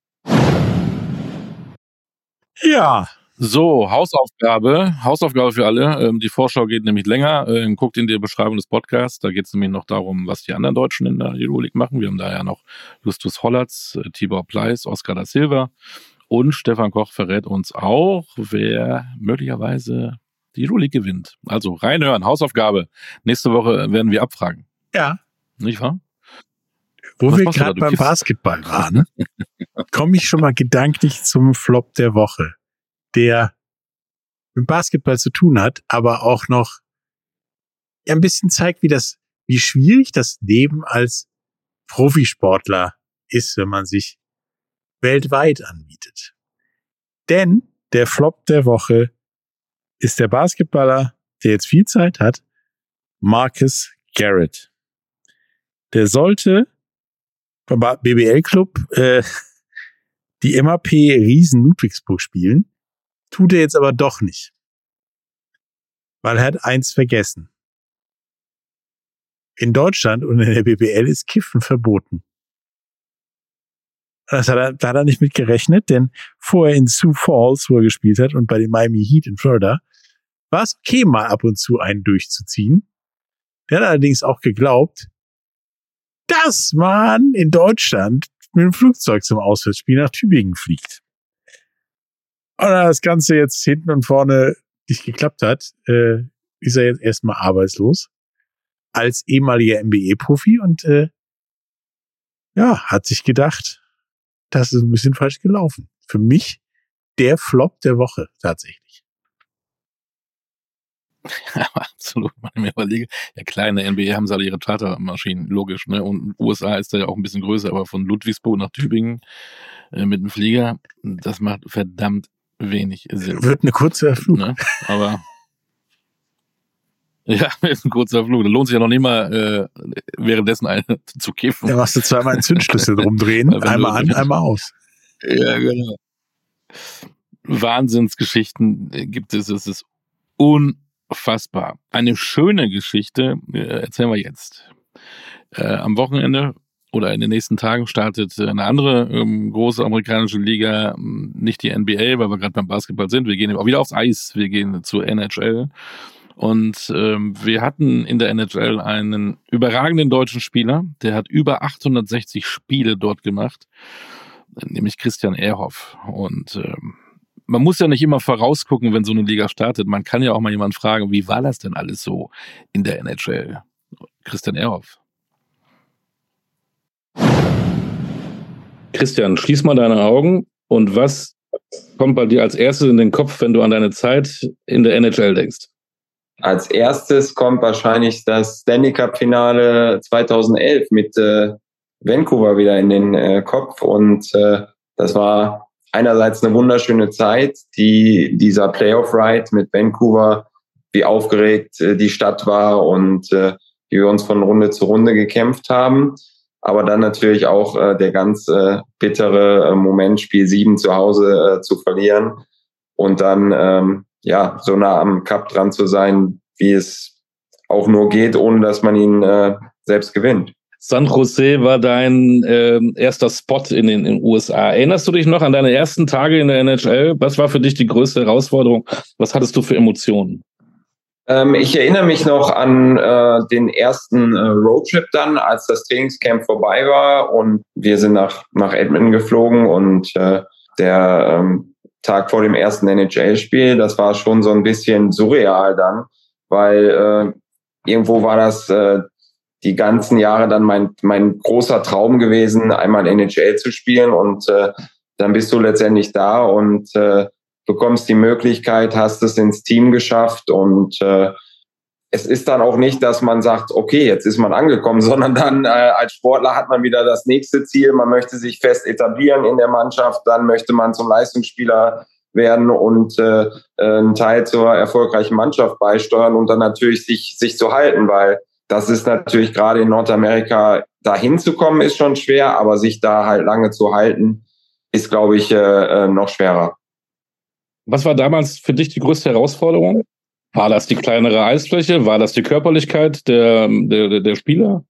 Speaker 2: Ja, so, Hausaufgabe, Hausaufgabe für alle. Ähm, die Vorschau geht nämlich länger. Ähm, guckt in die Beschreibung des Podcasts. Da geht es nämlich noch darum, was die anderen Deutschen in der Euroleague machen. Wir haben da ja noch Justus Hollatz, äh, Tibor Pleiss, Oscar da Silva und Stefan Koch verrät uns auch, wer möglicherweise die Euroleague gewinnt. Also reinhören, Hausaufgabe. Nächste Woche werden wir abfragen.
Speaker 1: Ja.
Speaker 2: Nicht wahr?
Speaker 1: Wo was wir gerade beim Basketball waren, komme ich schon mal gedanklich zum Flop der Woche der mit Basketball zu tun hat, aber auch noch ein bisschen zeigt, wie das, wie schwierig das Leben als Profisportler ist, wenn man sich weltweit anbietet. Denn der Flop der Woche ist der Basketballer, der jetzt viel Zeit hat, Marcus Garrett. Der sollte beim BBL Club äh, die MAP Riesen Ludwigsburg spielen Tut er jetzt aber doch nicht. Weil er hat eins vergessen. In Deutschland und in der BBL ist Kiffen verboten. Das hat er, da hat er nicht mit gerechnet, denn vorher in Sioux Falls, wo er gespielt hat, und bei den Miami Heat in Florida, war es okay, mal ab und zu einen durchzuziehen. Der hat allerdings auch geglaubt, dass man in Deutschland mit dem Flugzeug zum Auswärtsspiel nach Tübingen fliegt. Und da das Ganze jetzt hinten und vorne nicht geklappt hat, äh, ist er jetzt erstmal arbeitslos als ehemaliger MBE-Profi und äh, ja, hat sich gedacht, das ist ein bisschen falsch gelaufen. für mich der Flop der Woche tatsächlich. *laughs*
Speaker 2: Ja, absolut. Wenn ich mir überlege, ja, kleine NBA haben sie alle ihre Chartermaschinen, logisch, ne? Und USA ist da ja auch ein bisschen größer, aber von Ludwigsburg nach Tübingen äh, mit einem Flieger, das macht verdammt wenig Sinn.
Speaker 1: Wird eine kurze Flug. Ne?
Speaker 2: Aber *laughs* ja, ist ein kurzer Flug. Da lohnt sich ja noch nicht mal äh, währenddessen eine zu kiffen.
Speaker 1: Da machst du zweimal einen Zündschlüssel drum drehen, *laughs* einmal an, einmal aus.
Speaker 2: Ja, genau. Wahnsinnsgeschichten gibt es. Es ist unfassbar. Eine schöne Geschichte äh, erzählen wir jetzt. Äh, am Wochenende oder in den nächsten Tagen startet eine andere ähm, große amerikanische Liga, nicht die NBA, weil wir gerade beim Basketball sind. Wir gehen auch wieder aufs Eis. Wir gehen zur NHL. Und ähm, wir hatten in der NHL einen überragenden deutschen Spieler, der hat über 860 Spiele dort gemacht, nämlich Christian Ehrhoff. Und ähm, man muss ja nicht immer vorausgucken, wenn so eine Liga startet. Man kann ja auch mal jemanden fragen, wie war das denn alles so in der NHL? Christian Ehrhoff. Christian, schließ mal deine Augen und was kommt bei dir als erstes in den Kopf, wenn du an deine Zeit in der NHL denkst?
Speaker 13: Als erstes kommt wahrscheinlich das Stanley Cup Finale 2011 mit äh, Vancouver wieder in den äh, Kopf und äh, das war einerseits eine wunderschöne Zeit, die dieser Playoff Ride mit Vancouver, wie aufgeregt äh, die Stadt war und äh, wie wir uns von Runde zu Runde gekämpft haben. Aber dann natürlich auch äh, der ganz äh, bittere äh, Moment, Spiel 7 zu Hause äh, zu verlieren und dann ähm, ja, so nah am Cup dran zu sein, wie es auch nur geht, ohne dass man ihn äh, selbst gewinnt.
Speaker 2: San Jose war dein äh, erster Spot in den, in den USA. Erinnerst du dich noch an deine ersten Tage in der NHL? Was war für dich die größte Herausforderung? Was hattest du für Emotionen?
Speaker 13: Ähm, ich erinnere mich noch an äh, den ersten äh, Roadtrip dann, als das Trainingscamp vorbei war und wir sind nach, nach Edmonton geflogen und äh, der ähm, Tag vor dem ersten NHL-Spiel. Das war schon so ein bisschen surreal dann, weil äh, irgendwo war das äh, die ganzen Jahre dann mein, mein großer Traum gewesen, einmal NHL zu spielen und äh, dann bist du letztendlich da und äh, bekommst die Möglichkeit, hast es ins Team geschafft und äh, es ist dann auch nicht, dass man sagt, okay, jetzt ist man angekommen, *laughs* sondern dann äh, als Sportler hat man wieder das nächste Ziel. Man möchte sich fest etablieren in der Mannschaft, dann möchte man zum Leistungsspieler werden und äh, einen Teil zur erfolgreichen Mannschaft beisteuern und dann natürlich sich, sich zu halten, weil das ist natürlich gerade in Nordamerika dahin zu kommen, ist schon schwer, aber sich da halt lange zu halten, ist, glaube ich, äh, äh noch schwerer.
Speaker 2: Was war damals für dich die größte Herausforderung? War das die kleinere Eisfläche? War das die Körperlichkeit der, der, der Spieler?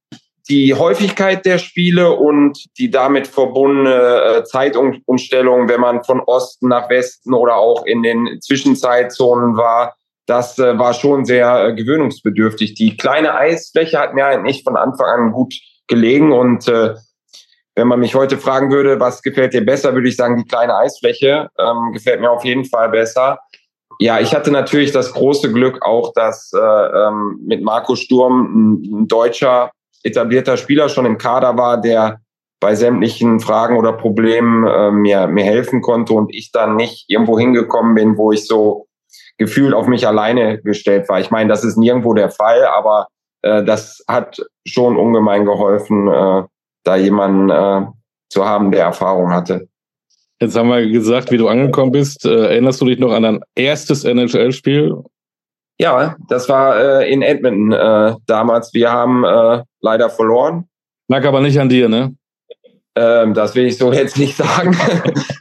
Speaker 13: Die Häufigkeit der Spiele und die damit verbundene äh, Zeitumstellung, wenn man von Osten nach Westen oder auch in den Zwischenzeitzonen war, das äh, war schon sehr äh, gewöhnungsbedürftig. Die kleine Eisfläche hat mir eigentlich von Anfang an gut gelegen und äh, wenn man mich heute fragen würde, was gefällt dir besser, würde ich sagen, die kleine Eisfläche ähm, gefällt mir auf jeden Fall besser. Ja, ich hatte natürlich das große Glück auch, dass äh, ähm, mit Marco Sturm ein, ein deutscher etablierter Spieler schon im Kader war, der bei sämtlichen Fragen oder Problemen äh, mir, mir helfen konnte und ich dann nicht irgendwo hingekommen bin, wo ich so gefühlt auf mich alleine gestellt war. Ich meine, das ist nirgendwo der Fall, aber äh, das hat schon ungemein geholfen, äh, da jemanden äh, zu haben, der Erfahrung hatte.
Speaker 2: Jetzt haben wir gesagt, wie du angekommen bist. Äh, erinnerst du dich noch an dein erstes NHL-Spiel?
Speaker 13: Ja, das war äh, in Edmonton äh, damals. Wir haben äh, leider verloren.
Speaker 2: Lag aber nicht an dir, ne?
Speaker 13: Ähm, das will ich so *laughs* jetzt nicht sagen.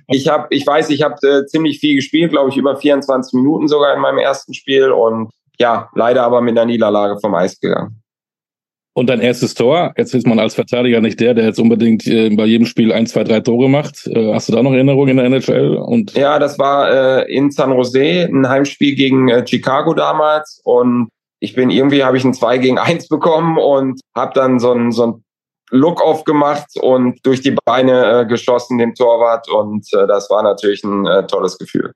Speaker 13: ich habe, ich weiß, ich habe äh, ziemlich viel gespielt, glaube ich, über 24 Minuten sogar in meinem ersten Spiel und ja, leider aber mit einer Niederlage vom Eis gegangen.
Speaker 2: Und dein erstes Tor, jetzt ist man als Verteidiger nicht der, der jetzt unbedingt äh, bei jedem Spiel ein, zwei, drei Tore macht. Äh, hast du da noch Erinnerungen in der NHL? Und
Speaker 13: ja, das war äh, in San Jose, ein Heimspiel gegen äh, Chicago damals. Und ich bin irgendwie, habe ich ein 2 gegen 1 bekommen und habe dann so ein, so ein Look-off gemacht und durch die Beine äh, geschossen, dem Torwart. Und äh, das war natürlich ein tolles Gefühl.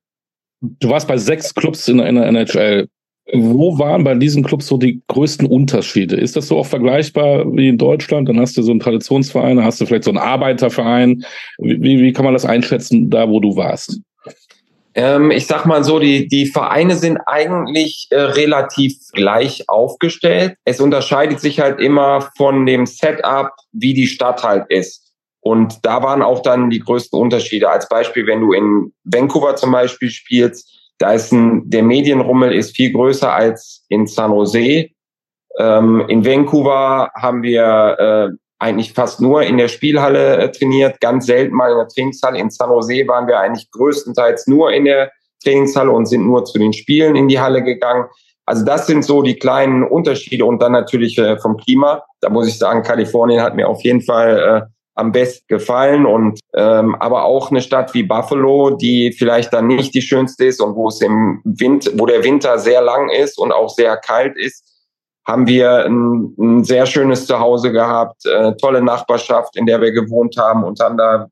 Speaker 2: Du warst bei sechs Clubs in, in der NHL. Wo waren bei diesen Clubs so die größten Unterschiede? Ist das so auch vergleichbar wie in Deutschland? Dann hast du so einen Traditionsverein, dann hast du vielleicht so einen Arbeiterverein. Wie, wie kann man das einschätzen, da wo du warst?
Speaker 13: Ähm, ich sag mal so, die, die Vereine sind eigentlich äh, relativ gleich aufgestellt. Es unterscheidet sich halt immer von dem Setup, wie die Stadt halt ist. Und da waren auch dann die größten Unterschiede. Als Beispiel, wenn du in Vancouver zum Beispiel spielst, da ist ein, der Medienrummel ist viel größer als in San Jose. Ähm, in Vancouver haben wir äh, eigentlich fast nur in der Spielhalle äh, trainiert, ganz selten mal in der Trainingshalle. In San Jose waren wir eigentlich größtenteils nur in der Trainingshalle und sind nur zu den Spielen in die Halle gegangen. Also das sind so die kleinen Unterschiede und dann natürlich äh, vom Klima. Da muss ich sagen, Kalifornien hat mir auf jeden Fall äh, am besten gefallen. Und ähm, aber auch eine Stadt wie Buffalo, die vielleicht dann nicht die schönste ist und wo es im Winter, wo der Winter sehr lang ist und auch sehr kalt ist, haben wir ein, ein sehr schönes Zuhause gehabt, äh, tolle Nachbarschaft, in der wir gewohnt haben und haben da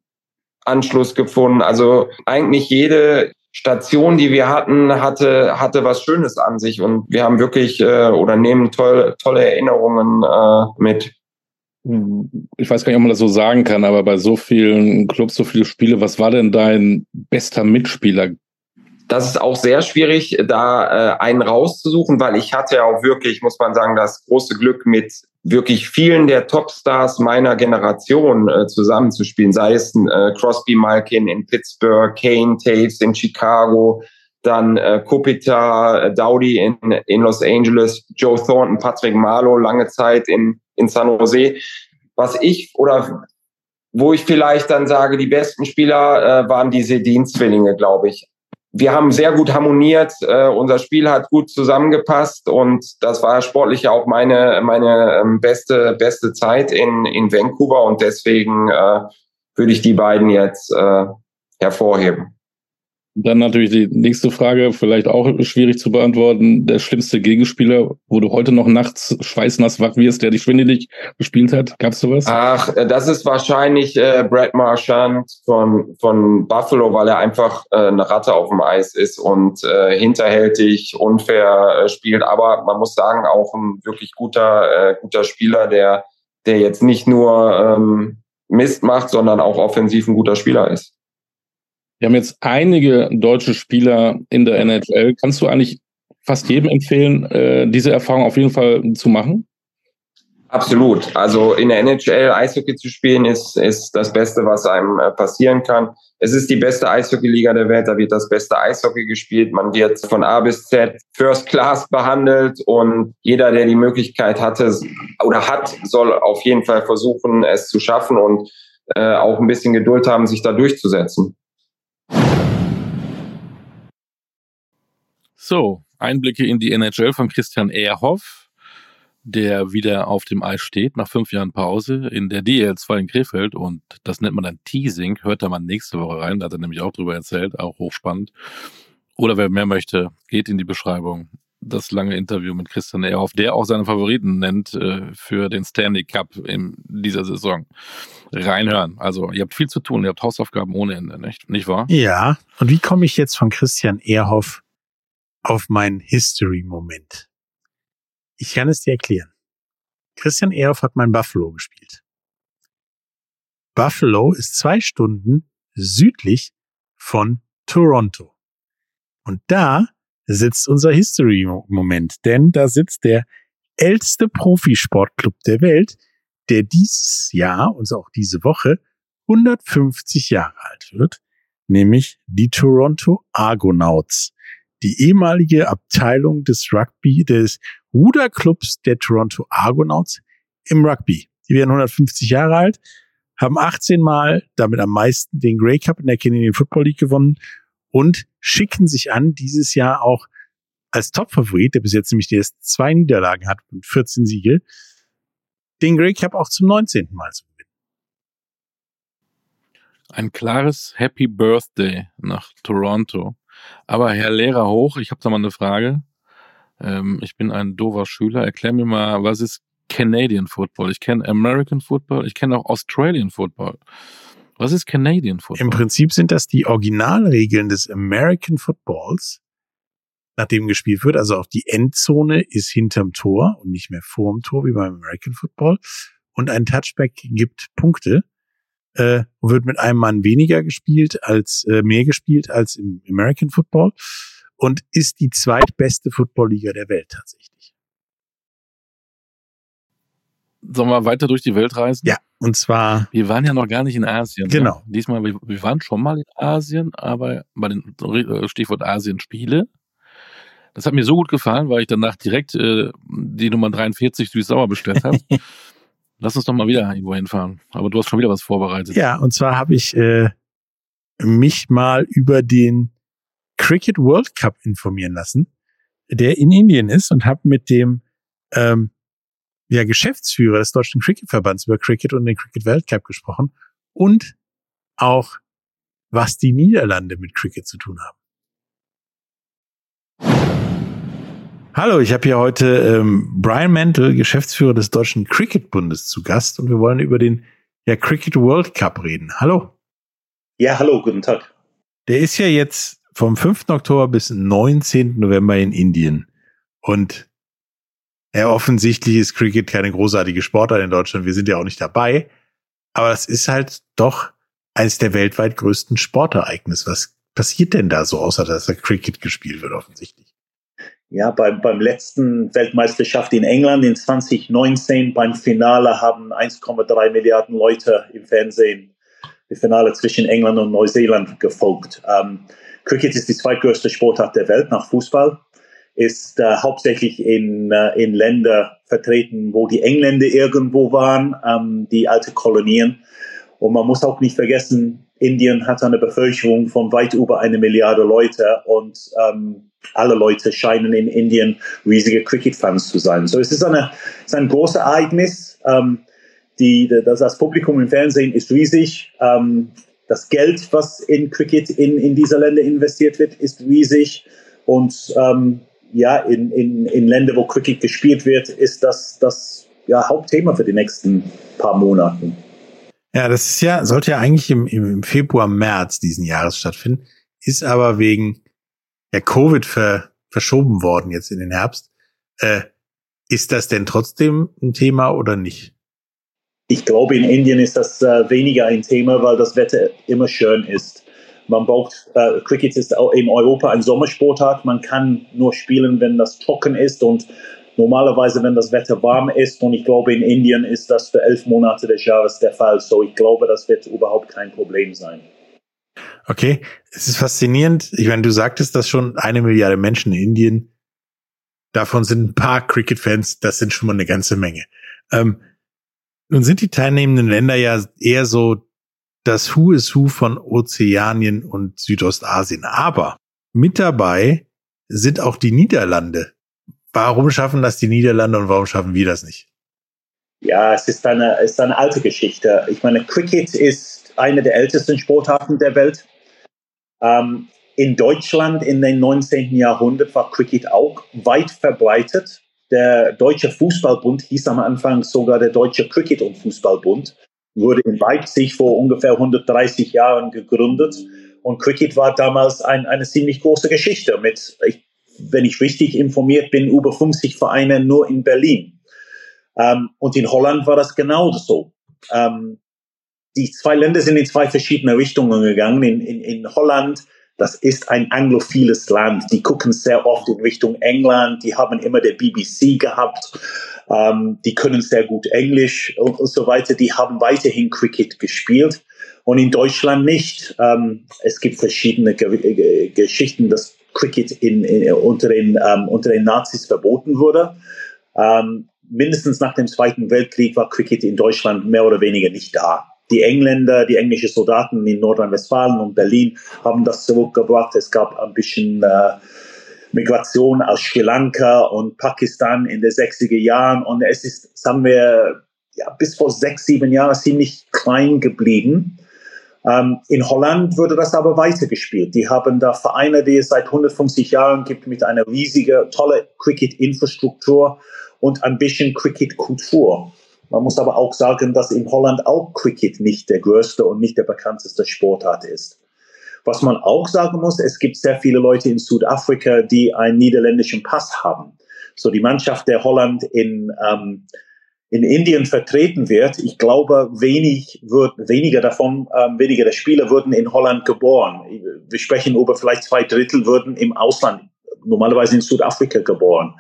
Speaker 13: Anschluss gefunden. Also eigentlich jede Station, die wir hatten, hatte, hatte was Schönes an sich. Und wir haben wirklich äh, oder nehmen tolle, tolle Erinnerungen äh, mit
Speaker 2: ich weiß gar nicht, ob man das so sagen kann, aber bei so vielen Clubs, so viele Spiele, was war denn dein bester Mitspieler?
Speaker 13: Das ist auch sehr schwierig, da äh, einen rauszusuchen, weil ich hatte ja auch wirklich, muss man sagen, das große Glück mit wirklich vielen der Topstars meiner Generation äh, zusammenzuspielen, sei es äh, Crosby Malkin in Pittsburgh, Kane Taves in Chicago, dann äh, Kopita, äh, Dowdy in, in Los Angeles, Joe Thornton, Patrick Marlowe lange Zeit in in San Jose. Was ich oder wo ich vielleicht dann sage, die besten Spieler äh, waren diese Dienstzwillinge, glaube ich. Wir haben sehr gut harmoniert, äh, unser Spiel hat gut zusammengepasst und das war sportlich auch meine meine ähm, beste beste Zeit in in Vancouver und deswegen äh, würde ich die beiden jetzt äh, hervorheben.
Speaker 2: Dann natürlich die nächste Frage, vielleicht auch schwierig zu beantworten. Der schlimmste Gegenspieler, wo du heute noch nachts schweißnass wach wirst, der dich schwindelig gespielt hat. Gab's sowas?
Speaker 13: Ach, äh, das ist wahrscheinlich äh, Brad Marchand von, von Buffalo, weil er einfach äh, eine Ratte auf dem Eis ist und äh, hinterhältig, unfair äh, spielt. Aber man muss sagen, auch ein wirklich guter, äh, guter Spieler, der, der jetzt nicht nur ähm, Mist macht, sondern auch offensiv ein guter Spieler ist.
Speaker 2: Wir haben jetzt einige deutsche Spieler in der NHL. Kannst du eigentlich fast jedem empfehlen, äh, diese Erfahrung auf jeden Fall zu machen?
Speaker 13: Absolut. Also in der NHL Eishockey zu spielen ist, ist das Beste, was einem äh, passieren kann. Es ist die beste Eishockeyliga der Welt. Da wird das beste Eishockey gespielt. Man wird von A bis Z First Class behandelt und jeder, der die Möglichkeit hatte oder hat, soll auf jeden Fall versuchen, es zu schaffen und äh, auch ein bisschen Geduld haben, sich da durchzusetzen.
Speaker 2: So, Einblicke in die NHL von Christian Ehrhoff, der wieder auf dem Eis steht nach fünf Jahren Pause in der DL2 in Krefeld und das nennt man dann Teasing, hört da mal nächste Woche rein, da hat er nämlich auch drüber erzählt, auch hochspannend. Oder wer mehr möchte, geht in die Beschreibung. Das lange Interview mit Christian Ehrhoff, der auch seine Favoriten nennt äh, für den Stanley Cup in dieser Saison. Reinhören. Also ihr habt viel zu tun, ihr habt Hausaufgaben ohne Ende, nicht, nicht wahr?
Speaker 1: Ja. Und wie komme ich jetzt von Christian Ehrhoff auf meinen History-Moment. Ich kann es dir erklären. Christian Ehrhoff hat mein Buffalo gespielt. Buffalo ist zwei Stunden südlich von Toronto. Und da sitzt unser History-Moment, denn da sitzt der älteste Profisportclub der Welt, der dieses Jahr und auch diese Woche 150 Jahre alt wird, nämlich die Toronto Argonauts die ehemalige Abteilung des Rugby, des Ruderclubs der Toronto Argonauts im Rugby. Die werden 150 Jahre alt, haben 18 Mal damit am meisten den Grey Cup in der Canadian Football League gewonnen und schicken sich an, dieses Jahr auch als Topfavorit, der bis jetzt nämlich erst zwei Niederlagen hat und 14 Siege, den Grey Cup auch zum 19. Mal zu gewinnen.
Speaker 2: Ein klares Happy Birthday nach Toronto. Aber Herr Lehrer hoch, ich habe da mal eine Frage. Ähm, ich bin ein dover Schüler. Erklär mir mal, was ist Canadian Football? Ich kenne American Football, ich kenne auch Australian Football. Was ist Canadian Football?
Speaker 1: Im Prinzip sind das die Originalregeln des American Footballs, nachdem gespielt wird. Also auch die Endzone ist hinterm Tor und nicht mehr vorm Tor wie beim American Football. Und ein Touchback gibt Punkte äh, wird mit einem Mann weniger gespielt als äh, mehr gespielt als im American Football und ist die zweitbeste Footballliga der Welt tatsächlich.
Speaker 2: Sollen wir weiter durch die Welt reisen?
Speaker 1: Ja, und zwar.
Speaker 2: Wir waren ja noch gar nicht in Asien.
Speaker 1: Ne? Genau.
Speaker 2: Ne? Diesmal, wir, wir waren schon mal in Asien, aber bei den äh, Stichwort Asien-Spiele. Das hat mir so gut gefallen, weil ich danach direkt äh, die Nummer 43 süß-sauer bestellt habe. *laughs* Lass uns doch mal wieder irgendwo hinfahren. Aber du hast schon wieder was vorbereitet.
Speaker 1: Ja, und zwar habe ich äh, mich mal über den Cricket World Cup informieren lassen, der in Indien ist und habe mit dem ähm, ja, Geschäftsführer des Deutschen Cricketverbands über Cricket und den Cricket Weltcup gesprochen und auch was die Niederlande mit Cricket zu tun haben. Hallo, ich habe hier heute ähm, Brian Mantle, Geschäftsführer des Deutschen Cricket-Bundes, zu Gast und wir wollen über den ja, Cricket World Cup reden. Hallo.
Speaker 14: Ja, hallo, guten Tag.
Speaker 1: Der ist ja jetzt vom 5. Oktober bis 19. November in Indien. Und ja, offensichtlich ist Cricket keine großartige Sportart in Deutschland. Wir sind ja auch nicht dabei. Aber es ist halt doch eines der weltweit größten Sportereignisse. Was passiert denn da so, außer dass da Cricket gespielt wird, offensichtlich?
Speaker 14: Ja, beim, beim letzten Weltmeisterschaft in England in 2019 beim Finale haben 1,3 Milliarden Leute im Fernsehen das Finale zwischen England und Neuseeland gefolgt. Ähm, Cricket ist die zweitgrößte Sportart der Welt nach Fußball, ist äh, hauptsächlich in, äh, in Länder vertreten, wo die Engländer irgendwo waren, ähm, die alte Kolonien. Und man muss auch nicht vergessen, Indien hat eine Bevölkerung von weit über eine Milliarde Leute und ähm, alle Leute scheinen in Indien riesige Cricket-Fans zu sein. So es ist, eine, es ist ein großes Ereignis. Ähm, die, das, das, Publikum im Fernsehen ist riesig. Ähm, das Geld, was in Cricket in, in diese Länder investiert wird, ist riesig. Und ähm, ja, in, in, in Ländern, wo Cricket gespielt wird, ist das das ja, Hauptthema für die nächsten paar Monate.
Speaker 1: Ja, das ist ja, sollte ja eigentlich im, im Februar, März diesen Jahres stattfinden, ist aber wegen ja, Covid ver, verschoben worden jetzt in den Herbst. Äh, ist das denn trotzdem ein Thema oder nicht?
Speaker 14: Ich glaube, in Indien ist das äh, weniger ein Thema, weil das Wetter immer schön ist. Man braucht, äh, Cricket ist auch in Europa ein Sommersportart. Man kann nur spielen, wenn das trocken ist und normalerweise, wenn das Wetter warm ist. Und ich glaube, in Indien ist das für elf Monate des Jahres der Fall. So, ich glaube, das wird überhaupt kein Problem sein.
Speaker 1: Okay, es ist faszinierend. Ich meine, du sagtest, dass schon eine Milliarde Menschen in Indien, davon sind ein paar Cricket-Fans, das sind schon mal eine ganze Menge. Ähm, nun sind die teilnehmenden Länder ja eher so das Who is Who von Ozeanien und Südostasien. Aber mit dabei sind auch die Niederlande. Warum schaffen das die Niederlande und warum schaffen wir das nicht?
Speaker 14: Ja, es ist eine, es ist eine alte Geschichte. Ich meine, Cricket ist eine der ältesten Sportarten der Welt. Ähm, in Deutschland in den 19. Jahrhundert war Cricket auch weit verbreitet. Der Deutsche Fußballbund hieß am Anfang sogar der Deutsche Cricket- und Fußballbund, wurde in Leipzig vor ungefähr 130 Jahren gegründet. Und Cricket war damals ein, eine ziemlich große Geschichte mit, wenn ich richtig informiert bin, über 50 Vereine nur in Berlin. Ähm, und in Holland war das genauso. Ähm, die zwei Länder sind in zwei verschiedene Richtungen gegangen. In, in, in Holland, das ist ein anglophiles Land. Die gucken sehr oft in Richtung England. Die haben immer der BBC gehabt. Ähm, die können sehr gut Englisch und, und, so weiter. Die haben weiterhin Cricket gespielt und in Deutschland nicht. Ähm, es gibt verschiedene Ge Geschichten, dass Cricket in, in, unter, den, ähm, unter den Nazis verboten wurde. Ähm, mindestens nach dem Zweiten Weltkrieg war Cricket in Deutschland mehr oder weniger nicht da die Engländer, die englischen Soldaten in Nordrhein-Westfalen und Berlin haben das zurückgebracht. Es gab ein bisschen äh, Migration aus Sri Lanka und Pakistan in den 60er Jahren und es ist, sagen wir, ja, bis vor sechs, sieben Jahren ziemlich klein geblieben. Ähm, in Holland wurde das aber weitergespielt. Die haben da Vereine, die es seit 150 Jahren gibt, mit einer riesigen, tolle Cricket-Infrastruktur und ein bisschen Cricket-Kultur. Man muss aber auch sagen, dass in Holland auch Cricket nicht der größte und nicht der bekannteste Sportart ist. Was man auch sagen muss, es gibt sehr viele Leute in Südafrika, die einen niederländischen Pass haben. So die Mannschaft der Holland in, ähm, in Indien vertreten wird, ich glaube, wenig wird, weniger davon, ähm, weniger der Spieler würden in Holland geboren. Wir sprechen über vielleicht zwei Drittel würden im Ausland, normalerweise in Südafrika geboren.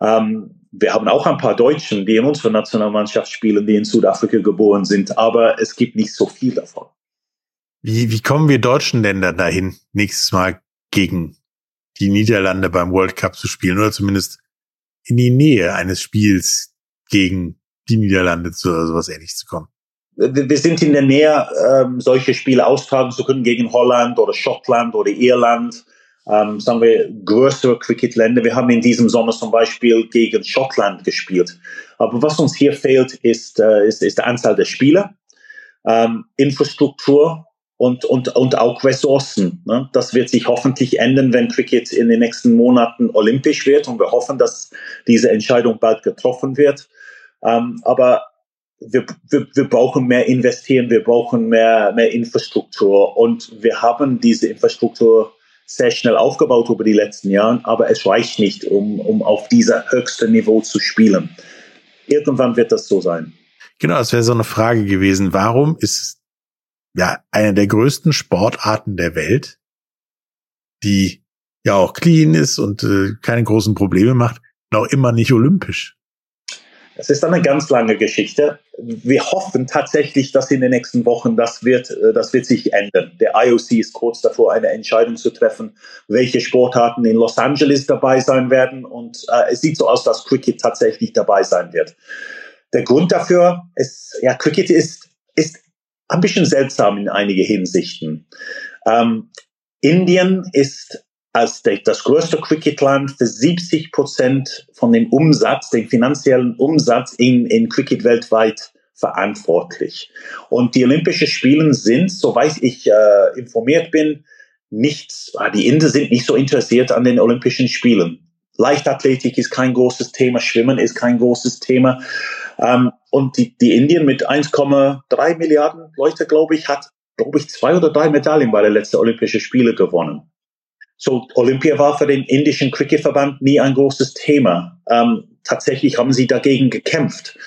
Speaker 14: Ähm, wir haben auch ein paar Deutschen, die in unserer Nationalmannschaft spielen, die in Südafrika geboren sind, aber es gibt nicht so viel davon.
Speaker 1: Wie, wie kommen wir deutschen Länder dahin, nächstes Mal gegen die Niederlande beim World Cup zu spielen oder zumindest in die Nähe eines Spiels gegen die Niederlande zu oder sowas ähnlich zu kommen?
Speaker 14: Wir sind in der Nähe, ähm, solche Spiele austragen zu können gegen Holland oder Schottland oder Irland ähm, sagen wir, größere Cricketländer. Wir haben in diesem Sommer zum Beispiel gegen Schottland gespielt. Aber was uns hier fehlt, ist, äh, ist, ist die Anzahl der Spieler, ähm, Infrastruktur und, und, und auch Ressourcen. Ne? Das wird sich hoffentlich ändern, wenn Cricket in den nächsten Monaten olympisch wird. Und wir hoffen, dass diese Entscheidung bald getroffen wird. Ähm, aber wir, wir, wir brauchen mehr investieren, wir brauchen mehr, mehr Infrastruktur. Und wir haben diese Infrastruktur sehr schnell aufgebaut über die letzten Jahre, aber es reicht nicht, um, um auf dieser höchsten Niveau zu spielen. Irgendwann wird das so sein.
Speaker 1: Genau, das wäre so eine Frage gewesen. Warum ist ja eine der größten Sportarten der Welt, die ja auch clean ist und äh, keine großen Probleme macht, noch immer nicht olympisch?
Speaker 14: Es ist eine ganz lange Geschichte. Wir hoffen tatsächlich, dass in den nächsten Wochen das wird, äh, das wird sich ändern. Der IOC ist kurz davor, eine Entscheidung zu treffen, welche Sportarten in Los Angeles dabei sein werden. Und äh, es sieht so aus, dass Cricket tatsächlich dabei sein wird. Der Grund dafür ist, ja, Cricket ist, ist ein bisschen seltsam in einige Hinsichten. Ähm, Indien ist als das größte Cricketland für 70 Prozent von dem Umsatz, den finanziellen Umsatz in, in Cricket weltweit verantwortlich. Und die Olympischen Spiele sind, soweit ich äh, informiert bin, nicht, ah, die Inder sind nicht so interessiert an den Olympischen Spielen. Leichtathletik ist kein großes Thema, Schwimmen ist kein großes Thema. Ähm, und die, die Indien mit 1,3 Milliarden Leute, glaube ich, hat, glaube ich, zwei oder drei Medaillen bei der letzten Olympischen Spiele gewonnen. So, Olympia war für den indischen Cricketverband nie ein großes Thema. Ähm, tatsächlich haben sie dagegen gekämpft.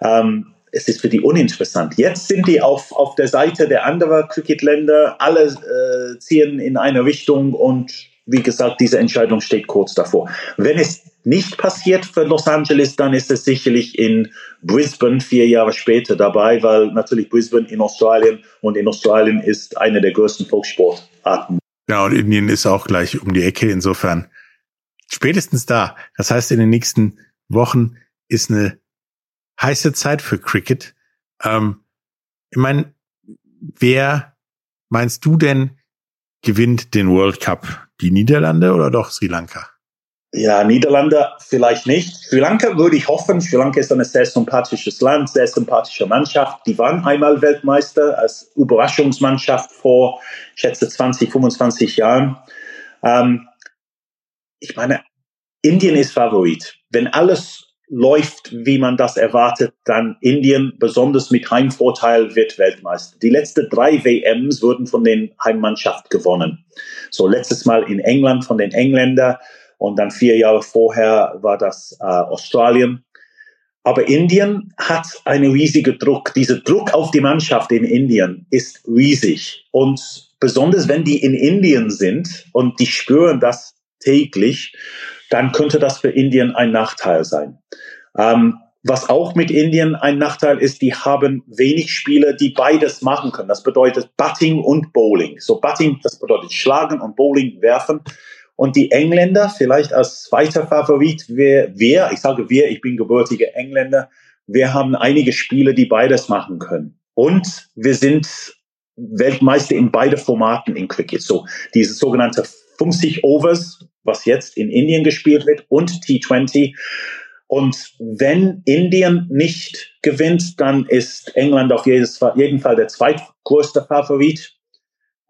Speaker 14: Ähm, es ist für die uninteressant. Jetzt sind die auf, auf der Seite der anderen Cricketländer. Alle äh, ziehen in eine Richtung und wie gesagt, diese Entscheidung steht kurz davor. Wenn es nicht passiert für Los Angeles, dann ist es sicherlich in Brisbane vier Jahre später dabei, weil natürlich Brisbane in Australien und in Australien ist eine der größten Volkssportarten
Speaker 1: ja, und Indien ist auch gleich um die Ecke. Insofern spätestens da. Das heißt, in den nächsten Wochen ist eine heiße Zeit für Cricket. Ähm, ich meine, wer meinst du denn gewinnt den World Cup? Die Niederlande oder doch Sri Lanka?
Speaker 14: Ja, Niederlande vielleicht nicht. Sri Lanka würde ich hoffen. Sri Lanka ist ein sehr sympathisches Land, sehr sympathische Mannschaft. Die waren einmal Weltmeister als Überraschungsmannschaft vor, ich schätze, 20, 25 Jahren. Ähm, ich meine, Indien ist Favorit. Wenn alles läuft, wie man das erwartet, dann Indien, besonders mit Heimvorteil, wird Weltmeister. Die letzten drei WMs wurden von den Heimmannschaft gewonnen. So letztes Mal in England von den Engländern und dann vier Jahre vorher war das äh, Australien. Aber Indien hat einen riesigen Druck. Dieser Druck auf die Mannschaft in Indien ist riesig. Und besonders wenn die in Indien sind und die spüren das täglich, dann könnte das für Indien ein Nachteil sein. Ähm, was auch mit Indien ein Nachteil ist, die haben wenig Spieler, die beides machen können. Das bedeutet Batting und Bowling. So Batting, das bedeutet Schlagen und Bowling werfen. Und die Engländer, vielleicht als zweiter Favorit, wer, wer, ich sage wir, ich bin gebürtiger Engländer, wir haben einige Spiele, die beides machen können. Und wir sind Weltmeister in beide Formaten in Cricket. So, diese sogenannte 50 Overs, was jetzt in Indien gespielt wird, und T20. Und wenn Indien nicht gewinnt, dann ist England auf jeden Fall der zweitgrößte Favorit.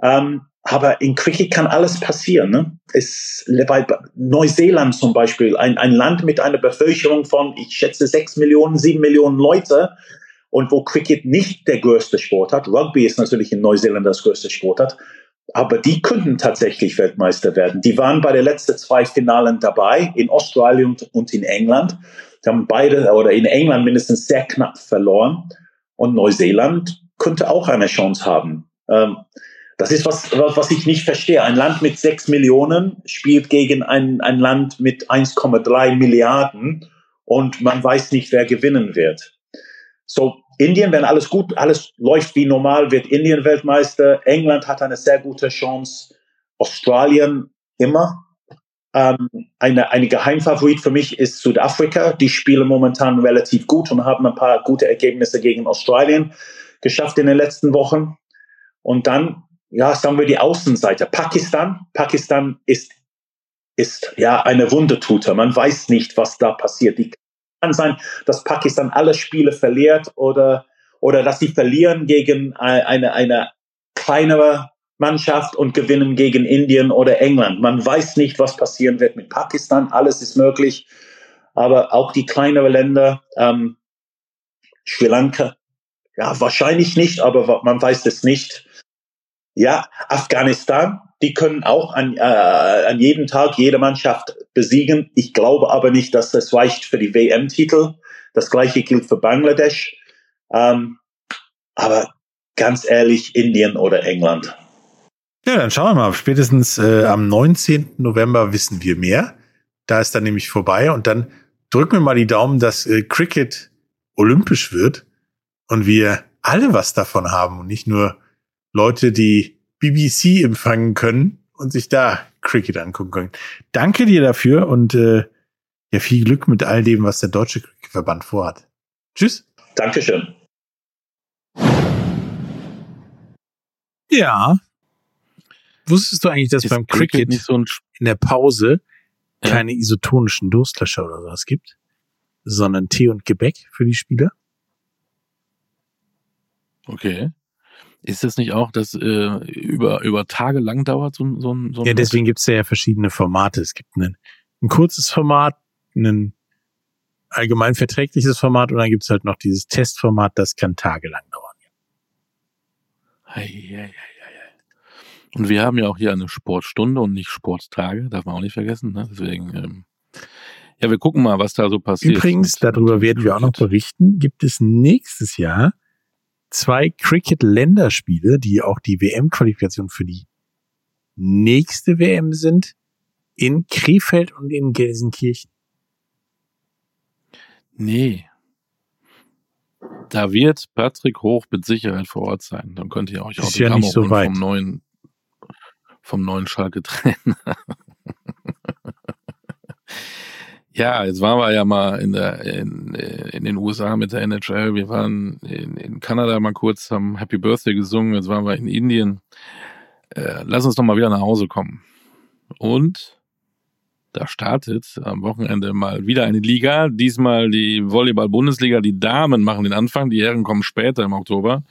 Speaker 14: Ähm, aber in Cricket kann alles passieren. Ne? Es, bei Neuseeland zum Beispiel, ein, ein Land mit einer Bevölkerung von, ich schätze, sechs Millionen, sieben Millionen Leute und wo Cricket nicht der größte Sport hat. Rugby ist natürlich in Neuseeland das größte Sport hat. aber die könnten tatsächlich Weltmeister werden. Die waren bei den letzten zwei Finalen dabei, in Australien und in England. Die haben beide, oder in England mindestens sehr knapp verloren. Und Neuseeland könnte auch eine Chance haben. Ähm, das ist was, was ich nicht verstehe. Ein Land mit sechs Millionen spielt gegen ein, ein Land mit 1,3 Milliarden und man weiß nicht, wer gewinnen wird. So, Indien, wenn alles gut, alles läuft wie normal, wird Indien Weltmeister. England hat eine sehr gute Chance. Australien immer. Ähm, eine, eine Geheimfavorit für mich ist Südafrika. Die spielen momentan relativ gut und haben ein paar gute Ergebnisse gegen Australien geschafft in den letzten Wochen. Und dann, ja, sagen wir die Außenseite. Pakistan. Pakistan ist, ist ja eine Wundertute. Man weiß nicht, was da passiert. Die kann sein, dass Pakistan alle Spiele verliert oder, oder dass sie verlieren gegen eine, eine kleinere Mannschaft und gewinnen gegen Indien oder England. Man weiß nicht, was passieren wird mit Pakistan. Alles ist möglich. Aber auch die kleineren Länder, ähm, Sri Lanka, ja, wahrscheinlich nicht, aber man weiß es nicht. Ja, Afghanistan, die können auch an, äh, an jedem Tag jede Mannschaft besiegen. Ich glaube aber nicht, dass das reicht für die WM-Titel. Das gleiche gilt für Bangladesch. Ähm, aber ganz ehrlich, Indien oder England.
Speaker 1: Ja, dann schauen wir mal. Spätestens äh, am 19. November wissen wir mehr. Da ist dann nämlich vorbei und dann drücken wir mal die Daumen, dass äh, Cricket olympisch wird und wir alle was davon haben und nicht nur Leute, die BBC empfangen können und sich da Cricket angucken können. Danke dir dafür und äh, ja, viel Glück mit all dem, was der Deutsche Cricketverband vorhat. Tschüss.
Speaker 14: Dankeschön.
Speaker 1: Ja. Wusstest du eigentlich, dass
Speaker 2: Ist
Speaker 1: beim
Speaker 2: Cricket
Speaker 1: Cricket
Speaker 2: nicht so ein
Speaker 1: in der Pause
Speaker 2: Ja.
Speaker 1: keine isotonischen Durstlöscher oder sowas gibt, sondern Tee und Gebäck für die Spieler?
Speaker 2: Okay. Ist das nicht auch, dass äh, über, über Tage lang dauert so, ein- so, ein- so ein
Speaker 1: Ja, deswegen gibt's ja verschiedene Formate. Es gibt einen, ein kurzes Format, ein allgemein verträgliches Format und dann gibt's halt noch dieses Testformat, das kann tagelang dauern.
Speaker 2: Ei, ei, ei, ei. Und wir haben ja auch hier eine Sportstunde und nicht Sporttage, darf man auch nicht vergessen. Ne? Deswegen, ähm, ja, wir gucken mal, was da so passiert.
Speaker 1: Übrigens, darüber werden wir auch noch berichten, gibt es nächstes Jahr zwei Cricket-Länderspiele, die auch die WM-Qualifikation für die nächste WM sind, in Krefeld und in Gelsenkirchen.
Speaker 2: Nee. Da wird Patrick Hoch mit Sicherheit vor Ort sein. Dann könnt ihr euch
Speaker 1: Ist ja
Speaker 2: Autogramme
Speaker 1: nicht so weit.
Speaker 2: vom neuen, vom neuen Schalke-Trainer. Ja, jetzt waren wir ja mal in der, in, in den USA mit der NHL. Wir waren in, in Kanada mal kurz, haben Happy Birthday gesungen. Jetzt waren wir in Indien. Äh, lass uns doch mal wieder nach Hause kommen. Und da startet am Wochenende mal wieder eine Liga. Diesmal die Volleyball-Bundesliga. Die Damen machen den Anfang, die Herren kommen später im Oktober.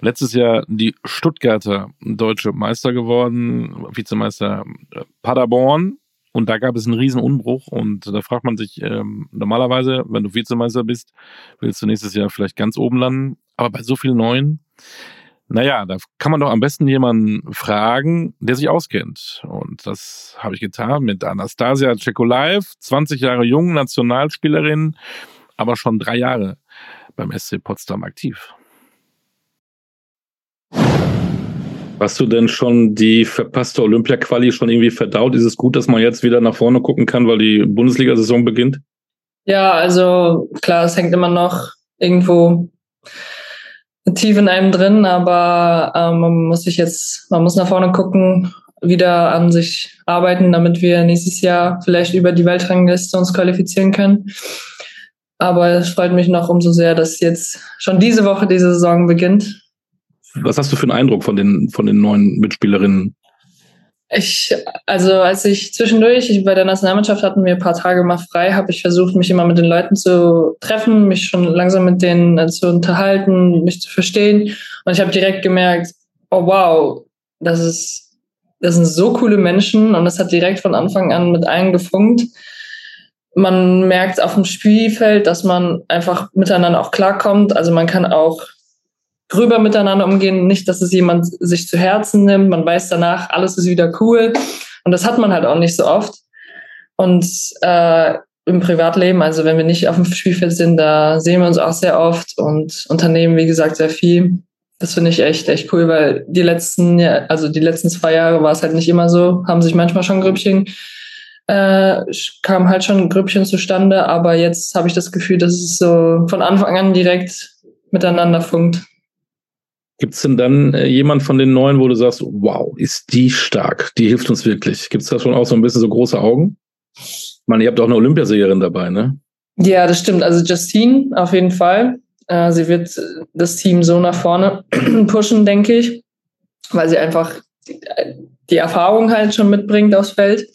Speaker 2: Letztes Jahr die Stuttgarter deutsche Meister geworden, Vizemeister äh, Paderborn. Und da gab es einen riesen Umbruch. Und da fragt man sich ähm, normalerweise, wenn du Vizemeister bist, willst du nächstes Jahr vielleicht ganz oben landen. Aber bei so vielen Neuen, naja, da kann man doch am besten jemanden fragen, der sich auskennt. Und das habe ich getan mit Anastasia Tschekolaev, 20 Jahre jung, Nationalspielerin, aber schon drei Jahre beim SC Potsdam aktiv.
Speaker 15: Hast du denn schon die verpasste Olympia-Quali schon irgendwie verdaut? Ist es gut, dass man jetzt wieder nach vorne gucken kann, weil die Bundesliga-Saison beginnt?
Speaker 16: Ja, also klar, es hängt immer noch irgendwo tief in einem drin, aber ähm, man muss sich jetzt, man muss nach vorne gucken, wieder an sich arbeiten, damit wir nächstes Jahr vielleicht über die Weltrangliste uns qualifizieren können. Aber es freut mich noch umso sehr, dass jetzt schon diese Woche diese Saison beginnt.
Speaker 15: Was hast du für einen Eindruck von den, von den neuen Mitspielerinnen?
Speaker 16: Ich, also als ich zwischendurch, ich, bei der Nationalmannschaft hatten wir ein paar Tage mal frei, habe ich versucht, mich immer mit den Leuten zu treffen, mich schon langsam mit denen äh, zu unterhalten, mich zu verstehen. Und ich habe direkt gemerkt, oh wow, das ist, das sind so coole Menschen und das hat direkt von Anfang an mit allen gefunkt. Man merkt auf dem Spielfeld, dass man einfach miteinander auch klarkommt. Also man kann auch gröber miteinander umgehen, nicht, dass es jemand sich zu Herzen nimmt. Man weiß danach, alles ist wieder cool. Und das hat man halt auch nicht so oft. Und äh, im Privatleben, also wenn wir nicht auf dem Spielfeld sind, da sehen wir uns auch sehr oft und unternehmen, wie gesagt, sehr viel. Das finde ich echt, echt cool, weil die letzten, also die letzten zwei Jahre war es halt nicht immer so, haben sich manchmal schon Grüppchen, äh, kam halt schon Grüppchen zustande, aber jetzt habe ich das Gefühl, dass es so von Anfang an direkt miteinander funkt.
Speaker 2: Gibt es denn dann äh, jemand von den Neuen, wo du sagst, wow, ist die stark, die hilft uns wirklich? Gibt es da schon auch so ein bisschen so große Augen? Ich meine, ihr habt auch eine Olympiasiegerin dabei, ne?
Speaker 16: Ja, das stimmt. Also Justine auf jeden Fall. Äh, sie wird das Team so nach vorne *clears throat* pushen, denke ich, weil sie einfach die Erfahrung halt schon mitbringt aufs Feld.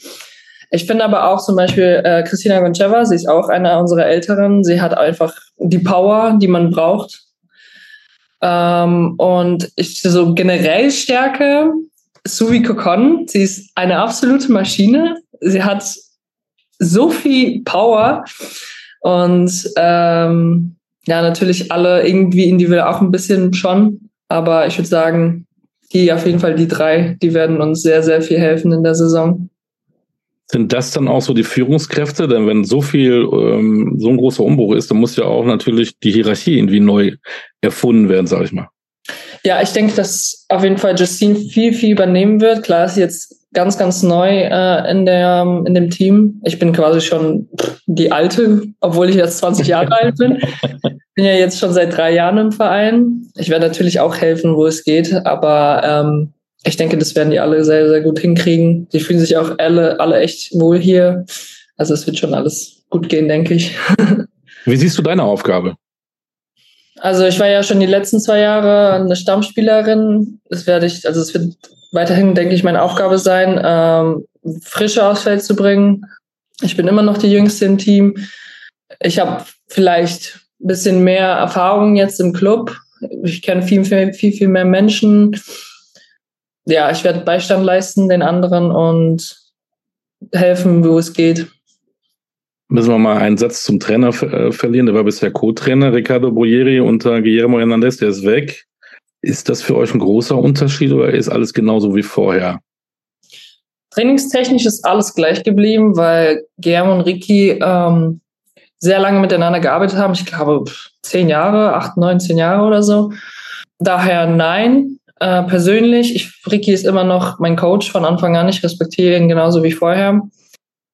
Speaker 16: Ich finde aber auch zum Beispiel äh, Christina Goncheva, sie ist auch eine unserer Älteren. Sie hat einfach die Power, die man braucht. Ähm, und ich so generell Stärke, Suvi Kokon, sie ist eine absolute Maschine. Sie hat so viel Power und ähm, ja, natürlich alle irgendwie individuell auch ein bisschen schon, aber ich würde sagen, die auf jeden Fall die drei, die werden uns sehr, sehr viel helfen in der Saison.
Speaker 2: Sind das dann auch so die Führungskräfte? Denn wenn so viel, ähm, so ein großer Umbruch ist, dann muss ja auch natürlich die Hierarchie irgendwie neu erfunden werden, sage ich mal.
Speaker 16: Ja, ich denke, dass auf jeden Fall Justine viel, viel übernehmen wird. Klar ist jetzt ganz, ganz neu äh, in, der, in dem Team. Ich bin quasi schon die Alte, obwohl ich jetzt 20 Jahre *laughs* alt bin. Bin ja jetzt schon seit drei Jahren im Verein. Ich werde natürlich auch helfen, wo es geht, aber ähm, ich denke, das werden die alle sehr, sehr gut hinkriegen. Die fühlen sich auch alle, alle echt wohl hier. Also es wird schon alles gut gehen, denke ich. *laughs*
Speaker 2: Wie siehst du deine Aufgabe?
Speaker 16: Also ich war ja schon die letzten zwei Jahre eine Stammspielerin. Das werde ich, also es wird weiterhin, denke ich, meine Aufgabe sein, ähm, Frische aufs Feld zu bringen. Ich bin immer noch die Jüngste im Team. Ich habe vielleicht ein bisschen mehr Erfahrung jetzt im Club. Ich kenne viel, viel, viel, viel mehr Menschen ja, ich werde Beistand leisten den anderen und helfen, wo es geht.
Speaker 2: Müssen wir mal einen Satz zum Trainer äh, verlieren. Der war bisher Co-Trainer, Ricardo Boyeri unter Guillermo Hernandez, der ist weg. Ist das für euch ein großer Unterschied oder ist alles genauso wie vorher?
Speaker 16: Trainingstechnisch ist alles gleich geblieben, weil Guillermo und Ricky ähm, sehr lange miteinander gearbeitet haben. Ich glaube, zehn Jahre, acht, neun, zehn Jahre oder so. Daher nein. Äh, persönlich, ich, Ricky ist immer noch mein Coach von Anfang an. Ich respektiere ihn genauso wie vorher.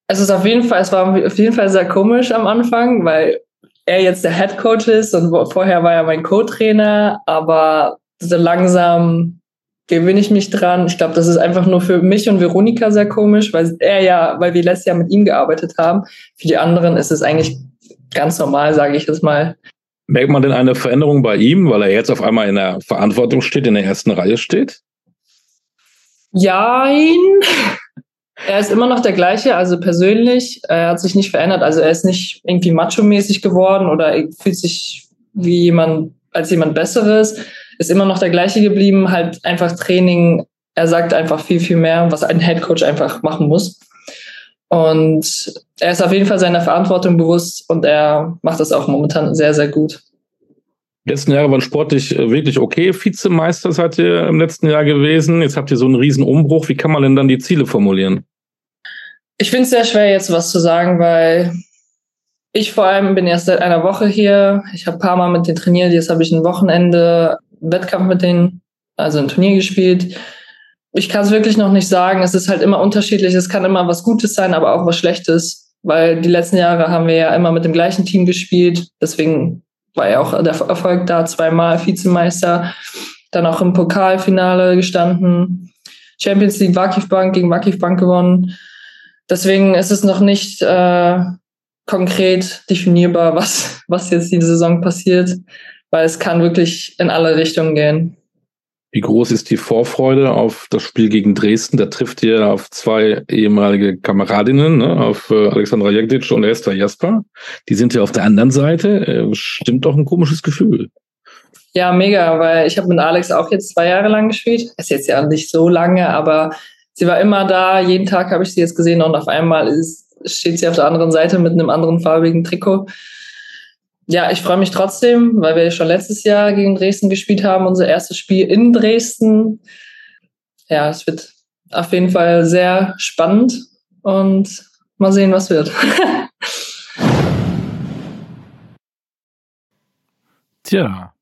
Speaker 16: Es ist auf jeden Fall, es war auf jeden Fall sehr komisch am Anfang, weil er jetzt der Head Coach ist und vorher war er mein Co-Trainer, aber so langsam gewöhne ich mich dran. Ich glaube, das ist einfach nur für mich und Veronika sehr komisch, weil er ja, weil wir letztes Jahr mit ihm gearbeitet haben. Für die anderen ist es eigentlich ganz normal, sage ich jetzt mal.
Speaker 2: Merkt man denn eine Veränderung bei ihm, weil er jetzt auf einmal in der Verantwortung steht, in der ersten Reihe steht?
Speaker 16: Jein. Er ist immer noch der gleiche, also persönlich. Er hat sich nicht verändert. Also er ist nicht irgendwie macho-mäßig geworden oder fühlt sich wie jemand, als jemand Besseres. Ist immer noch der gleiche geblieben, halt einfach Training. Er sagt einfach viel, viel mehr, was ein Headcoach einfach machen muss. Und er ist auf jeden Fall seiner Verantwortung bewusst und er macht das auch momentan sehr, sehr gut.
Speaker 2: Die letzten Jahre waren sportlich äh, wirklich okay. Vizemeister seid ihr im letzten Jahr gewesen. Jetzt habt ihr so einen riesen Umbruch. Wie kann man denn dann die Ziele formulieren?
Speaker 16: Ich finde es sehr schwer, jetzt was zu sagen, weil ich vor allem bin erst seit einer Woche hier. Ich habe ein paar Mal mit denen trainiert. Jetzt habe ich ein Wochenende Wettkampf mit denen, also ein Turnier gespielt ich kann es wirklich noch nicht sagen. Es ist halt immer unterschiedlich. Es kann immer was Gutes sein, aber auch was Schlechtes. Weil die letzten Jahre haben wir ja immer mit dem gleichen Team gespielt. Deswegen war ja auch der Erfolg da zweimal Vizemeister. Dann auch im Pokalfinale gestanden. Champions League Wakif Bank gegen Wakif Bank gewonnen. Deswegen ist es noch nicht äh, konkret definierbar, was, was jetzt die Saison passiert, weil es kann wirklich in alle Richtungen gehen.
Speaker 2: Wie groß ist die Vorfreude auf das Spiel gegen Dresden? Da trifft ihr auf zwei ehemalige Kameradinnen, ne? auf äh, Alexandra Jagdic und Esther Jasper. Die sind ja auf der anderen Seite. Äh, stimmt doch ein komisches Gefühl.
Speaker 16: Ja, mega, weil ich habe mit Alex auch jetzt zwei Jahre lang gespielt. Ist jetzt ja nicht so lange, aber sie war immer da. Jeden Tag habe ich sie jetzt gesehen und auf einmal ist, steht sie auf der anderen Seite mit einem anderen farbigen Trikot. Ja, ich freue mich trotzdem, weil wir schon letztes Jahr gegen Dresden gespielt haben, unser erstes Spiel in Dresden. Ja, es wird auf jeden Fall sehr spannend und mal sehen, was wird. *laughs*
Speaker 2: Tja,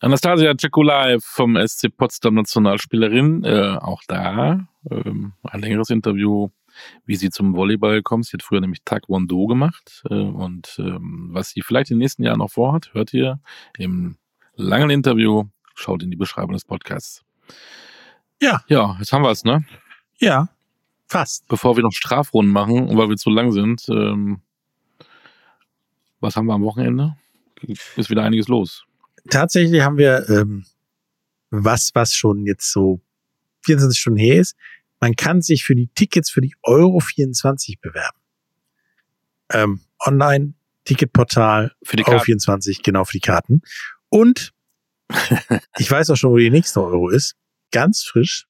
Speaker 2: Anastasia Cekulaev vom SC Potsdam Nationalspielerin, äh, auch da ähm, ein längeres Interview, wie sie zum Volleyball kommt. Sie hat früher nämlich Taekwondo gemacht äh, und ähm, was sie vielleicht in den nächsten Jahren noch vorhat, hört ihr im langen Interview. Schaut in die Beschreibung des Podcasts.
Speaker 1: Ja.
Speaker 2: Ja, jetzt haben wir es, ne?
Speaker 1: Ja, fast.
Speaker 2: Bevor wir noch Strafrunden machen, weil wir zu lang sind, ähm, was haben wir am Wochenende? Ist wieder einiges los.
Speaker 1: Tatsächlich haben wir ähm, was, was schon jetzt so 24 Stunden her ist. Man kann sich für die Tickets für die Euro 24 bewerben. Ähm, online, Ticketportal,
Speaker 2: für die
Speaker 1: Euro 24, genau für die Karten. Und *laughs* ich weiß auch schon, wo die nächste Euro ist. Ganz frisch.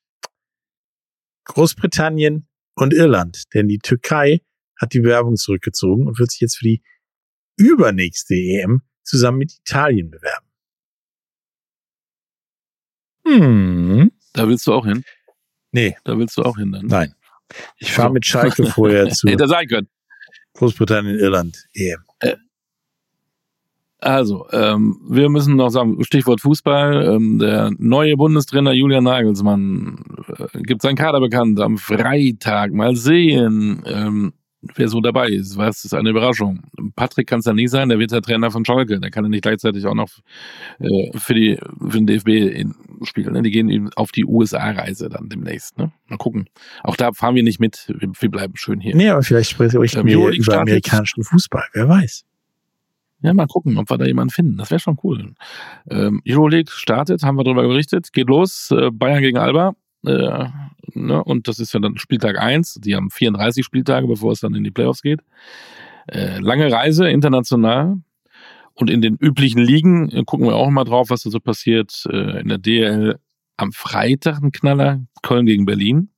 Speaker 1: Großbritannien und Irland. Denn die Türkei hat die Bewerbung zurückgezogen und wird sich jetzt für die übernächste EM zusammen mit Italien bewerben. Hm.
Speaker 2: Da willst du auch hin?
Speaker 1: Nee.
Speaker 2: Da willst du auch hin dann?
Speaker 1: Nein. Ich fahre mit Schalke *laughs* vorher zu.
Speaker 2: Hätte sein können.
Speaker 1: Großbritannien, Irland, EM.
Speaker 2: Äh, also, ähm, wir müssen noch sagen, Stichwort Fußball, ähm, der neue Bundestrainer Julian Nagelsmann äh, gibt seinen Kader bekannt am Freitag. Mal sehen, ähm, wer so dabei ist. Was ist eine Überraschung? Patrick kann es ja nicht sein, der wird der Trainer von Schalke. Der kann ja nicht gleichzeitig auch noch äh, für, die, für den DFB in, spielen. Ne? Die gehen eben auf die USA-Reise dann demnächst. Ne? Mal gucken. Auch da fahren wir nicht mit. Wir, wir bleiben schön hier.
Speaker 1: Nee, aber vielleicht spreche ich ähm, mir über startet. amerikanischen Fußball. Wer weiß.
Speaker 2: Ja, mal gucken, ob wir da jemanden finden. Das wäre schon cool. Ähm, Euroleague startet, haben wir darüber berichtet. Geht los. Äh, Bayern gegen Alba. Äh, ne? Und das ist ja dann Spieltag 1. Die haben 34 Spieltage, bevor es dann in die Playoffs geht. Äh, lange Reise, international. Und in den üblichen Ligen äh, gucken wir auch mal drauf, was da so passiert. Äh, in der DL am Freitag ein Knaller, Köln gegen Berlin.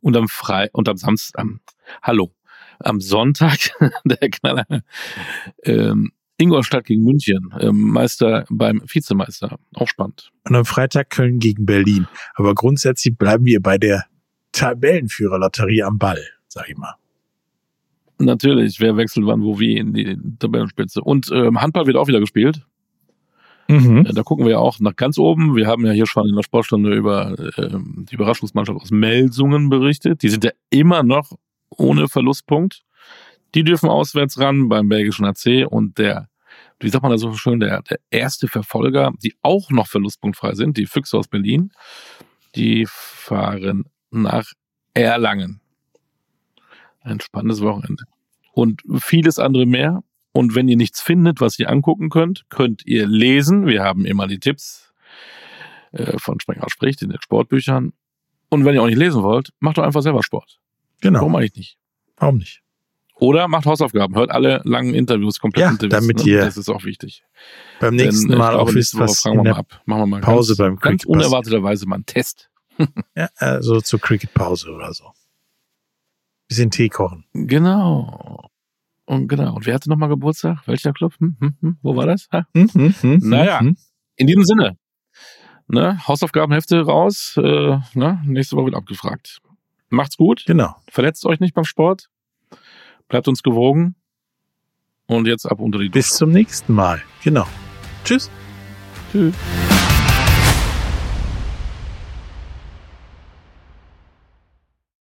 Speaker 2: Und am Frei und am Samstag, am, hallo, am Sonntag *laughs* der Knaller ähm, Ingolstadt gegen München, ähm, Meister beim Vizemeister. Auch spannend.
Speaker 1: Und am Freitag Köln gegen Berlin. Aber grundsätzlich bleiben wir bei der Tabellenführerlotterie am Ball, sag ich mal.
Speaker 2: Natürlich, wer wechselt wann, wo, wie in die Tabellenspitze. Und ähm, Handball wird auch wieder gespielt. Mhm. Äh, da gucken wir ja auch nach ganz oben. Wir haben ja hier schon in der Sportstunde über ähm, die Überraschungsmannschaft aus Melsungen berichtet. Die sind ja immer noch ohne Verlustpunkt. Die dürfen auswärts ran beim belgischen AC und der wie sagt man da so schön, der, der erste Verfolger, die auch noch verlustpunktfrei sind, die Füchse aus Berlin, die fahren nach Erlangen. Ein spannendes Wochenende. Und vieles andere mehr. Und wenn ihr nichts findet, was ihr angucken könnt, könnt ihr lesen. Wir haben immer die Tipps äh, von Sprenger spricht in den Sportbüchern. Und wenn ihr auch nicht lesen wollt, macht doch einfach selber Sport.
Speaker 1: Genau.
Speaker 2: Warum eigentlich nicht?
Speaker 1: Warum nicht?
Speaker 2: Oder macht Hausaufgaben, hört alle langen Interviews, komplett
Speaker 1: ja,
Speaker 2: Interviews.
Speaker 1: damit ne? ihr
Speaker 2: das ist auch wichtig.
Speaker 1: Beim nächsten
Speaker 2: Denn,
Speaker 1: Mal
Speaker 2: glaube,
Speaker 1: auch wisst, was
Speaker 2: fragen wir mal ab. Machen wir mal
Speaker 1: Pause
Speaker 2: ganz,
Speaker 1: beim
Speaker 2: ganz
Speaker 1: Cricket
Speaker 2: unerwarteterweise mal einen Test. *laughs* *laughs*
Speaker 1: ja, also zur Cricket-Pause oder so. Bisschen Tee kochen.
Speaker 2: Genau. Und genau. Und wer hatte nochmal Geburtstag? Welcher Club? Hm, hm, hm. Wo war das?
Speaker 1: Hm, hm, hm,
Speaker 2: naja, in diesem Sinne. Ne? Hausaufgabenhefte raus. Äh, ne? Nächste Woche wird abgefragt. Macht's gut.
Speaker 1: Genau.
Speaker 2: Verletzt euch nicht beim Sport. Bleibt uns gewogen. Und jetzt ab unter die.
Speaker 1: Bis zum nächsten Mal. Genau. Tschüss.
Speaker 2: Tschüss.